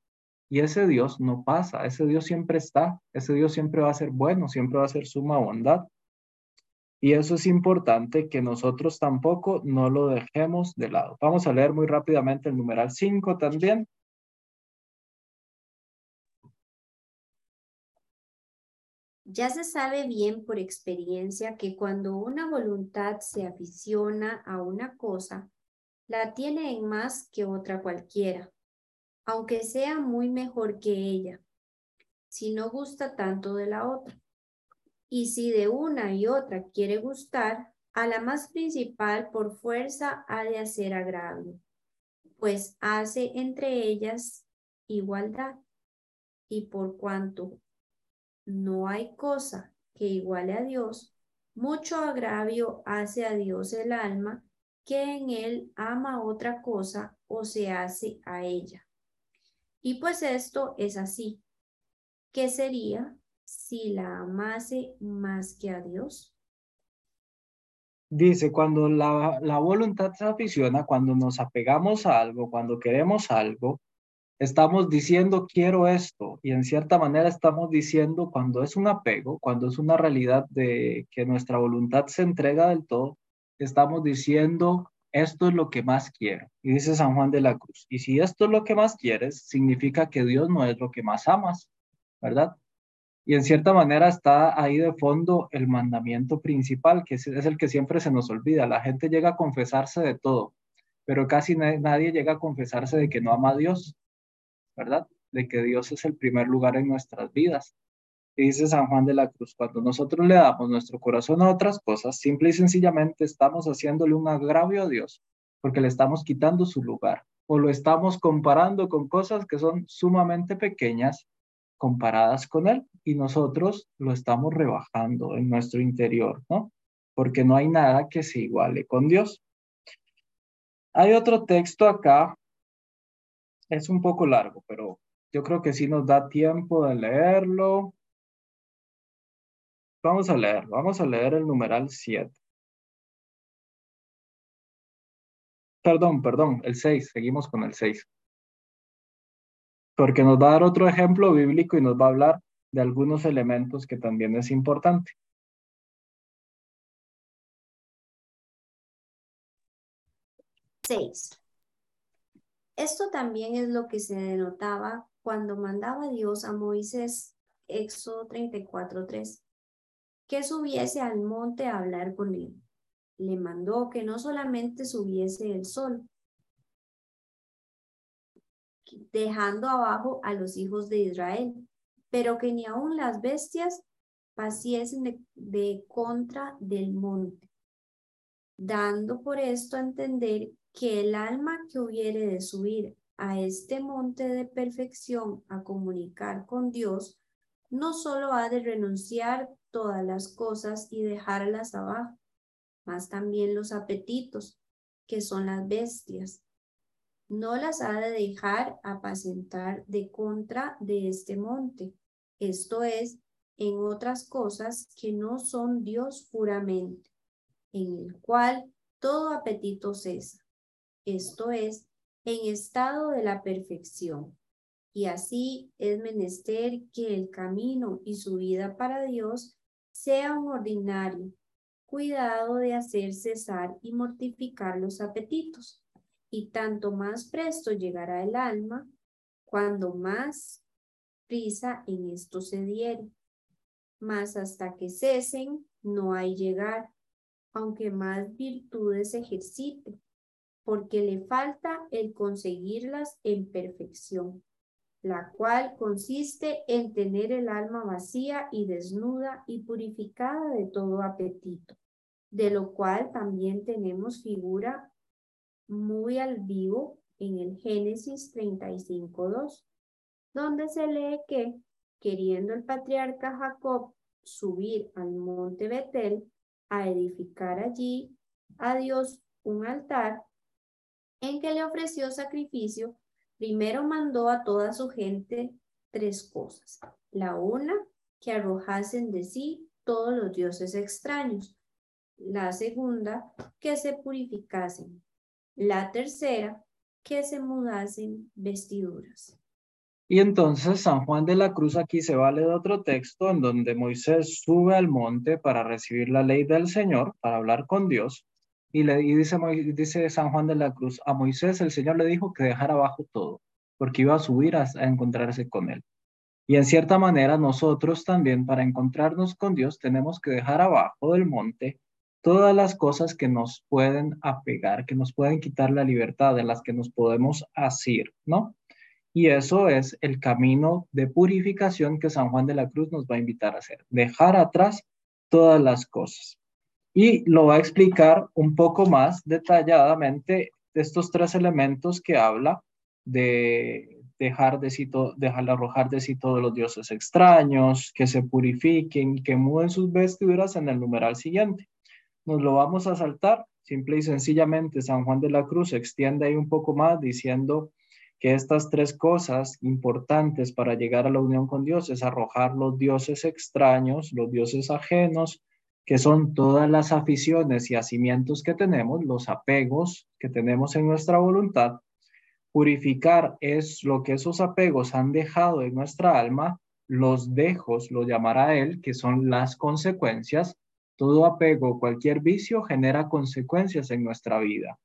B: y ese Dios no pasa, ese Dios siempre está, ese Dios siempre va a ser bueno, siempre va a ser suma bondad. Y eso es importante que nosotros tampoco no lo dejemos de lado. Vamos a leer muy rápidamente el numeral 5 también.
A: Ya se sabe bien por experiencia que cuando una voluntad se aficiona a una cosa, la tiene en más que otra cualquiera, aunque sea muy mejor que ella, si no gusta tanto de la otra Y si de una y otra quiere gustar, a la más principal por fuerza ha de hacer agravio, pues hace entre ellas igualdad. Y por cuanto no hay cosa que iguale a Dios, mucho agravio hace a Dios el alma que en él ama otra cosa o se hace a ella. Y pues esto es así. ¿Qué sería si la amase más que a Dios?
B: Dice, cuando la, la voluntad se aficiona, cuando nos apegamos a algo, cuando queremos algo, estamos diciendo quiero esto y en cierta manera estamos diciendo cuando es un apego, cuando es una realidad de que nuestra voluntad se entrega del todo, estamos diciendo esto es lo que más quiero. Y dice San Juan de la Cruz, y si esto es lo que más quieres, significa que Dios no es lo que más amas, ¿verdad? Y en cierta manera está ahí de fondo el mandamiento principal, que es, el que siempre se nos olvida. La gente llega a confesarse de todo, pero casi nadie llega a confesarse de que no ama a Dios, ¿verdad? De que Dios es el primer lugar en nuestras vidas. Y dice San Juan de la Cruz, cuando nosotros le damos nuestro corazón a otras cosas, simple y sencillamente estamos haciéndole un agravio a Dios, porque le estamos quitando su lugar, o lo estamos comparando con cosas que son sumamente pequeñas comparadas con Él y nosotros lo estamos rebajando en nuestro interior, ¿no? Porque no hay nada que se iguale con Dios. Hay otro texto acá, es un poco largo, pero yo creo que sí nos da tiempo de leerlo. Vamos a leer, vamos a leer el numeral 7. Perdón, perdón, el 6, seguimos con el 6 porque nos va a dar otro ejemplo bíblico y nos va a hablar de algunos elementos que también es importante.
A: Seis. Esto también es lo que se denotaba cuando mandaba Dios a Moisés, Éxodo 34.3, que subiese al monte a hablar con él. Le mandó que no solamente subiese el sol, dejando abajo a los hijos de Israel, pero que ni aun las bestias pasiesen de, contra del monte, dando por esto a entender que el alma que hubiere de subir a este monte de perfección a comunicar con Dios, no solo ha de renunciar todas las cosas y dejarlas abajo, mas también los apetitos, que son las bestias, no las ha de dejar apacentar de contra de este monte, esto es, en otras cosas que no son Dios puramente, en el cual todo apetito cesa, esto es, en estado de la perfección. Y así es menester que el camino y su vida para Dios sea un ordinario, cuidado de hacer cesar y mortificar los apetitos y tanto más presto llegará el alma cuando más prisa en esto se diere. Mas hasta que cesen no hay llegar, aunque más virtudes ejercite, porque le falta el conseguirlas en perfección, la cual consiste en tener el alma vacía y desnuda y purificada de todo apetito, de lo cual también tenemos figura muy al vivo en el Génesis 35.2, donde se lee que, queriendo el patriarca Jacob subir al monte Betel a edificar allí a Dios un altar en que le ofreció sacrificio, primero mandó a toda su gente tres cosas. La una, que arrojasen de sí todos los dioses extraños. La segunda, que se purificasen. La tercera, que se mudasen vestiduras.
B: Y entonces San Juan de la Cruz aquí se vale de otro texto en donde Moisés sube al monte para recibir la ley del Señor, para hablar con Dios. Y, le, dice, dice San Juan de la Cruz, a Moisés el Señor le dijo que dejara abajo todo, porque iba a subir a encontrarse con él. Y en cierta manera nosotros también para encontrarnos con Dios tenemos que dejar abajo del monte todas las cosas que nos pueden apegar, que nos pueden quitar la libertad, de las que nos podemos asir, ¿no? Y eso es el camino de purificación que San Juan de la Cruz nos va a invitar a hacer. Dejar atrás todas las cosas. Y lo va a explicar un poco más detalladamente de estos tres elementos que habla de dejar de sí, dejar arrojar de sí todos los dioses extraños, que se purifiquen que muden sus vestiduras en el numeral siguiente. Nos lo vamos a saltar, simple y sencillamente San Juan de la Cruz extiende ahí un poco más diciendo que estas tres cosas importantes para llegar a la unión con Dios es arrojar los dioses extraños, los dioses ajenos, que son todas las aficiones y hacimientos que tenemos, los apegos que tenemos en nuestra voluntad. Purificar es lo que esos apegos han dejado en nuestra alma, los dejos, lo llamará él, que son las consecuencias. Todo apego, cualquier vicio genera consecuencias en nuestra vida.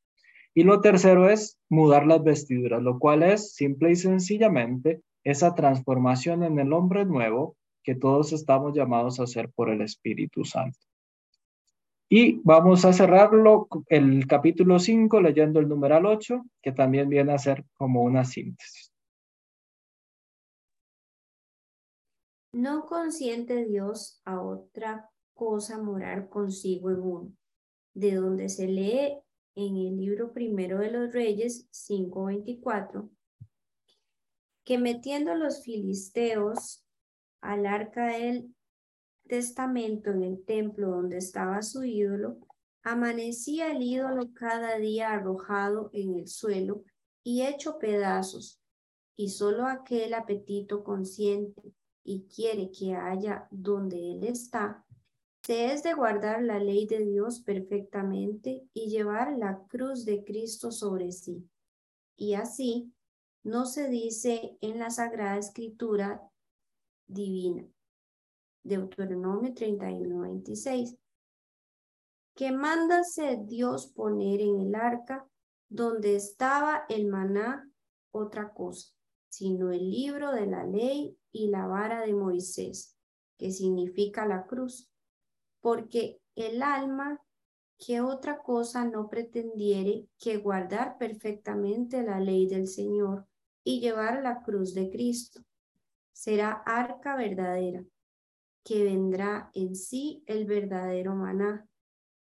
B: Y lo tercero es mudar las vestiduras, lo cual es simple y sencillamente esa transformación en el hombre nuevo que todos estamos llamados a hacer por el Espíritu Santo. Y vamos a cerrarlo el capítulo 5 leyendo el numeral 8, que también viene a ser como una síntesis.
A: No consiente Dios a otra cosa morar consigo en uno, de donde se lee en el libro primero de los Reyes 5:24, que metiendo los filisteos al arca del testamento en el templo donde estaba su ídolo, amanecía el ídolo cada día arrojado en el suelo y hecho pedazos, y solo aquel apetito consciente y quiere que haya donde él está, se es de guardar la ley de Dios perfectamente y llevar la cruz de Cristo sobre sí. Y así no se dice en la Sagrada Escritura divina. Deuteronomio 31, 26, que mándase Dios poner en el arca donde estaba el maná otra cosa, sino el libro de la ley y la vara de Moisés, que significa la cruz, porque el alma que otra cosa no pretendiere que guardar perfectamente la ley del Señor y llevar la cruz de Cristo, será arca verdadera que vendrá en sí el verdadero maná,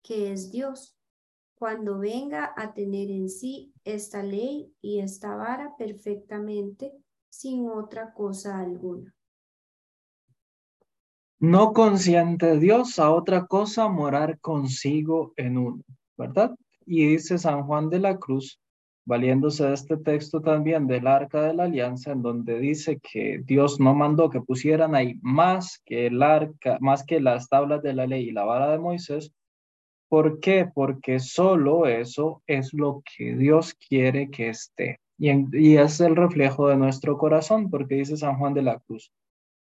A: que es Dios, cuando venga a tener en sí esta ley y esta vara perfectamente, sin otra cosa alguna.
B: No consiente Dios a otra cosa morar consigo en uno, ¿verdad? Y dice San Juan de la Cruz, valiéndose de este texto también del arca de la alianza, en donde dice que Dios no mandó que pusieran ahí más que el arca, más que las tablas de la ley y la vara de Moisés. ¿Por qué? Porque solo eso es lo que Dios quiere que esté. Y, y es el reflejo de nuestro corazón, porque dice San Juan de la Cruz,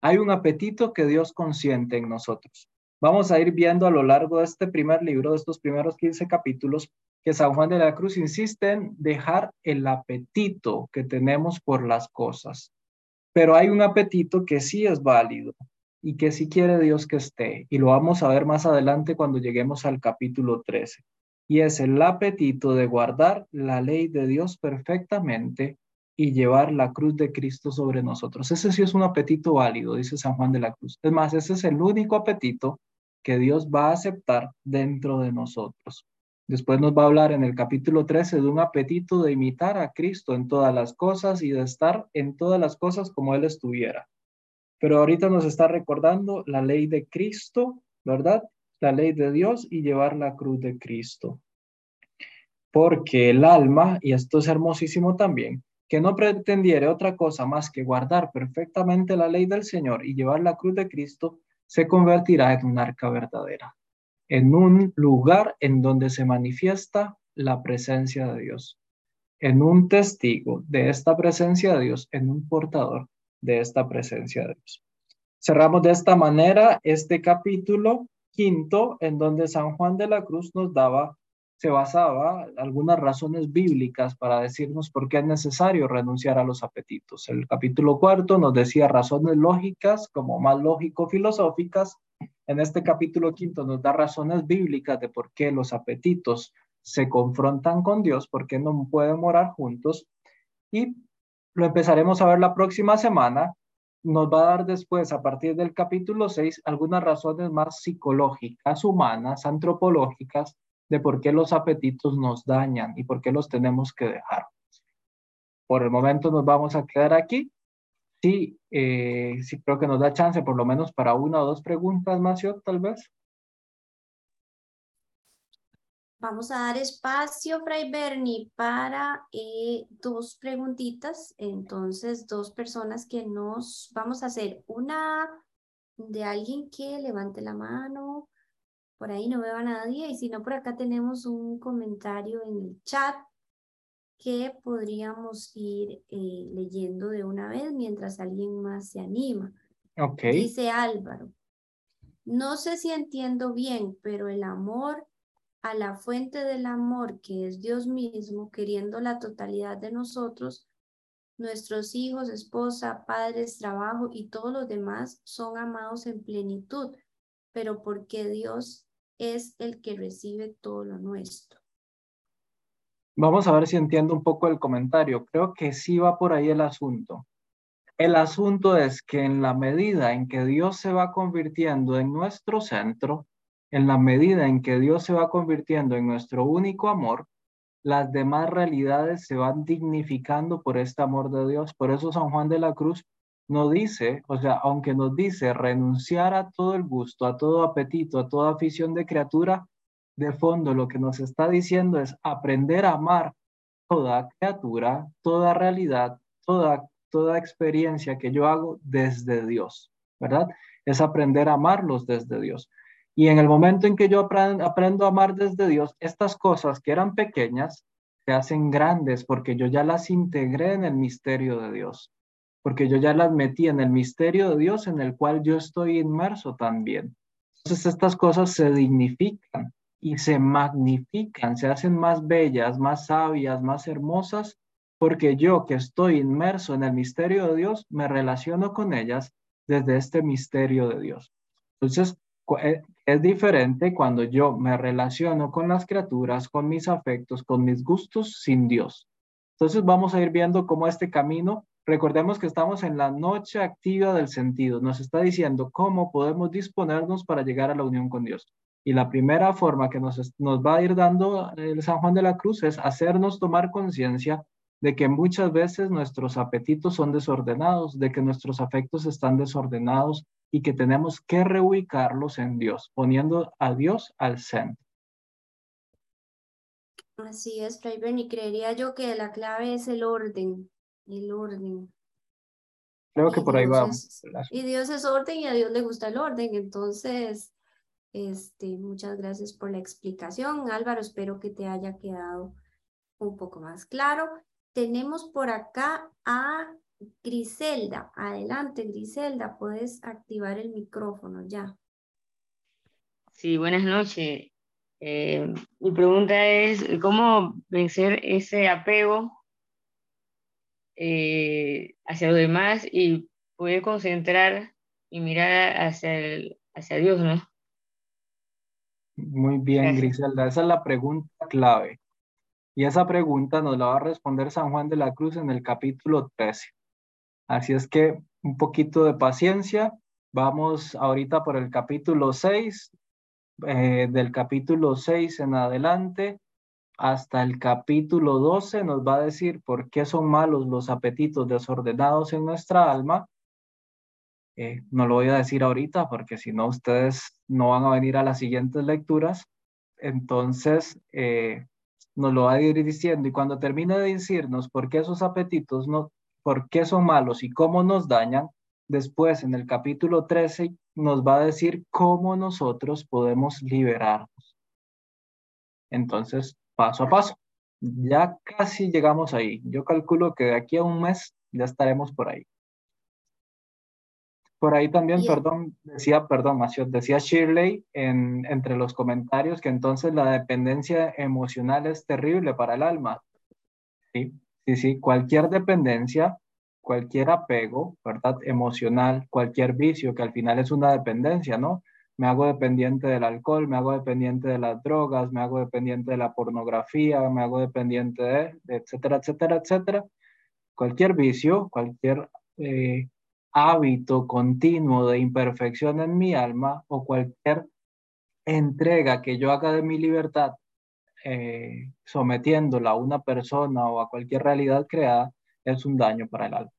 B: hay un apetito que Dios consiente en nosotros. Vamos a ir viendo a lo largo de este primer libro, de estos primeros 15 capítulos, que San Juan de la Cruz insiste en dejar el apetito que tenemos por las cosas. Pero hay un apetito que sí es válido y que sí quiere Dios que esté. Y lo vamos a ver más adelante cuando lleguemos al capítulo 13. Y es el apetito de guardar la ley de Dios perfectamente y llevar la cruz de Cristo sobre nosotros. Ese sí es un apetito válido, dice San Juan de la Cruz. Es más, ese es el único apetito que Dios va a aceptar dentro de nosotros. Después nos va a hablar en el capítulo 13 de un apetito de imitar a Cristo en todas las cosas y de estar en todas las cosas como Él estuviera. Pero ahorita nos está recordando la ley de Cristo, ¿verdad? La ley de Dios y llevar la cruz de Cristo. Porque el alma, y esto es hermosísimo también, que no pretendiere otra cosa más que guardar perfectamente la ley del Señor y llevar la cruz de Cristo, se convertirá en un arca verdadera en un lugar en donde se manifiesta la presencia de Dios, en un testigo de esta presencia de Dios, en un portador de esta presencia de Dios. Cerramos de esta manera este capítulo quinto, en donde San Juan de la Cruz nos daba se basaba algunas razones bíblicas para decirnos por qué es necesario renunciar a los apetitos. El capítulo cuarto nos decía razones lógicas, como más lógico-filosóficas. En este capítulo quinto nos da razones bíblicas de por qué los apetitos se confrontan con Dios, por qué no pueden morar juntos. Y lo empezaremos a ver la próxima semana nos va a dar después, a partir del capítulo 6, algunas razones más psicológicas, humanas, antropológicas, de por qué los apetitos nos dañan y por qué los tenemos que dejar. Por el momento nos vamos a quedar aquí. Sí, eh, sí creo que nos da chance por lo menos para una o dos preguntas más, yo tal vez.
A: Vamos a dar espacio, Fray Bernie, para eh, dos preguntitas. Entonces, dos personas que nos vamos a hacer. Una de alguien que levante la mano. Por ahí no veo a nadie. Y si no, por acá tenemos un comentario en el chat que podríamos ir eh, leyendo de una vez mientras alguien más se anima.
B: Okay.
A: Dice Álvaro. No sé si entiendo bien, pero el amor a la fuente del amor que es Dios mismo, queriendo la totalidad de nosotros, nuestros hijos, esposa, padres, trabajo y todos los demás son amados en plenitud, pero porque Dios es el que recibe todo lo nuestro.
B: Vamos a ver si entiendo un poco el comentario. Creo que sí va por ahí el asunto. El asunto es que en la medida en que Dios se va convirtiendo en nuestro centro, en la medida en que Dios se va convirtiendo en nuestro único amor, las demás realidades se van dignificando por este amor de Dios. Por eso San Juan de la Cruz nos dice, o sea, aunque nos dice renunciar a todo el gusto, a todo apetito, a toda afición de criatura, de fondo lo que nos está diciendo es aprender a amar toda criatura, toda realidad, toda, toda experiencia que yo hago desde Dios, ¿verdad? Es aprender a amarlos desde Dios. Y en el momento en que yo aprendo a amar desde Dios, estas cosas que eran pequeñas se hacen grandes porque yo ya las integré en el misterio de Dios, porque yo ya las metí en el misterio de Dios en el cual yo estoy inmerso también. Entonces estas cosas se dignifican y se magnifican, se hacen más bellas, más sabias, más hermosas, porque yo que estoy inmerso en el misterio de Dios, me relaciono con ellas desde este misterio de Dios. Entonces, eh, es diferente cuando yo me relaciono con las criaturas, con mis afectos, con mis gustos sin Dios. Entonces vamos a ir viendo cómo este camino, recordemos que estamos en la noche activa del sentido, nos está diciendo cómo podemos disponernos para llegar a la unión con Dios. Y la primera forma que nos, nos va a ir dando el San Juan de la Cruz es hacernos tomar conciencia de que muchas veces nuestros apetitos son desordenados, de que nuestros afectos están desordenados y que tenemos que reubicarlos en Dios, poniendo a Dios al centro.
A: Así es, Fray y creería yo que la clave es el orden, el orden.
B: Creo que por ahí vamos.
A: Y Dios es orden y a Dios le gusta el orden, entonces, este, muchas gracias por la explicación, Álvaro, espero que te haya quedado un poco más claro. Tenemos por acá a Griselda. Adelante, Griselda, puedes activar el micrófono ya.
C: Sí, buenas noches. Eh, mi pregunta es, ¿cómo vencer ese apego eh, hacia los demás y poder concentrar y mirar hacia, hacia Dios, ¿no?
B: Muy bien, Griselda. Esa es la pregunta clave. Y esa pregunta nos la va a responder San Juan de la Cruz en el capítulo 13. Así es que un poquito de paciencia. Vamos ahorita por el capítulo 6, eh, del capítulo 6 en adelante hasta el capítulo 12 nos va a decir por qué son malos los apetitos desordenados en nuestra alma. Eh, no lo voy a decir ahorita porque si no ustedes no van a venir a las siguientes lecturas. Entonces, eh, nos lo va a ir diciendo y cuando termine de decirnos por qué esos apetitos no, por qué son malos y cómo nos dañan, después en el capítulo 13 nos va a decir cómo nosotros podemos liberarnos. Entonces, paso a paso. Ya casi llegamos ahí. Yo calculo que de aquí a un mes ya estaremos por ahí. Por ahí también, perdón, decía, perdón, decía Shirley en, entre los comentarios que entonces la dependencia emocional es terrible para el alma. Sí, sí, sí, cualquier dependencia, cualquier apego, ¿verdad? Emocional, cualquier vicio, que al final es una dependencia, ¿no? Me hago dependiente del alcohol, me hago dependiente de las drogas, me hago dependiente de la pornografía, me hago dependiente de, etcétera, etcétera, etcétera. Cualquier vicio, cualquier... Eh, hábito continuo de imperfección en mi alma o cualquier entrega que yo haga de mi libertad eh, sometiéndola a una persona o a cualquier realidad creada es un daño para el alma.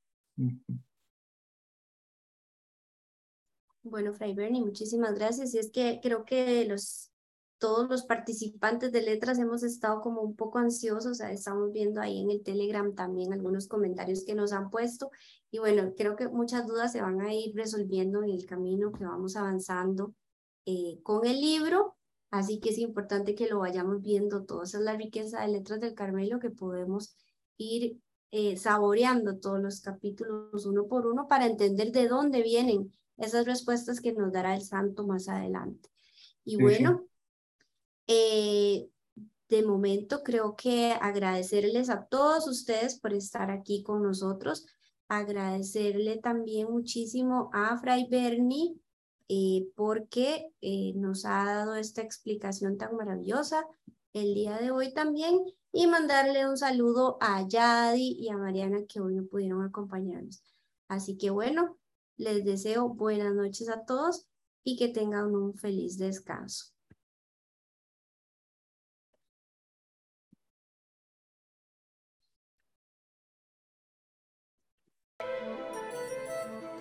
A: Bueno, Fray Bernie, muchísimas gracias. Y es que creo que los, todos los participantes de letras hemos estado como un poco ansiosos. Estamos viendo ahí en el Telegram también algunos comentarios que nos han puesto. Y bueno, creo que muchas dudas se van a ir resolviendo en el camino que vamos avanzando eh, con el libro. Así que es importante que lo vayamos viendo todo. Esa es la riqueza de Letras del Carmelo que podemos ir eh, saboreando todos los capítulos uno por uno para entender de dónde vienen esas respuestas que nos dará el santo más adelante. Y bueno, eh, de momento creo que agradecerles a todos ustedes por estar aquí con nosotros, agradecerle también muchísimo a Fray Bernie eh, porque eh, nos ha dado esta explicación tan maravillosa el día de hoy también y mandarle un saludo a Yadi y a Mariana que hoy no pudieron acompañarnos. Así que bueno, les deseo buenas noches a todos y que tengan un feliz descanso.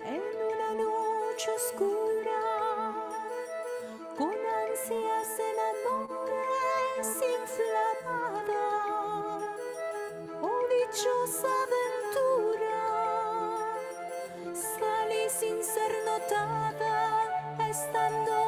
D: En una noche oscura, con ansias en amores inflamada, oh dichosa estando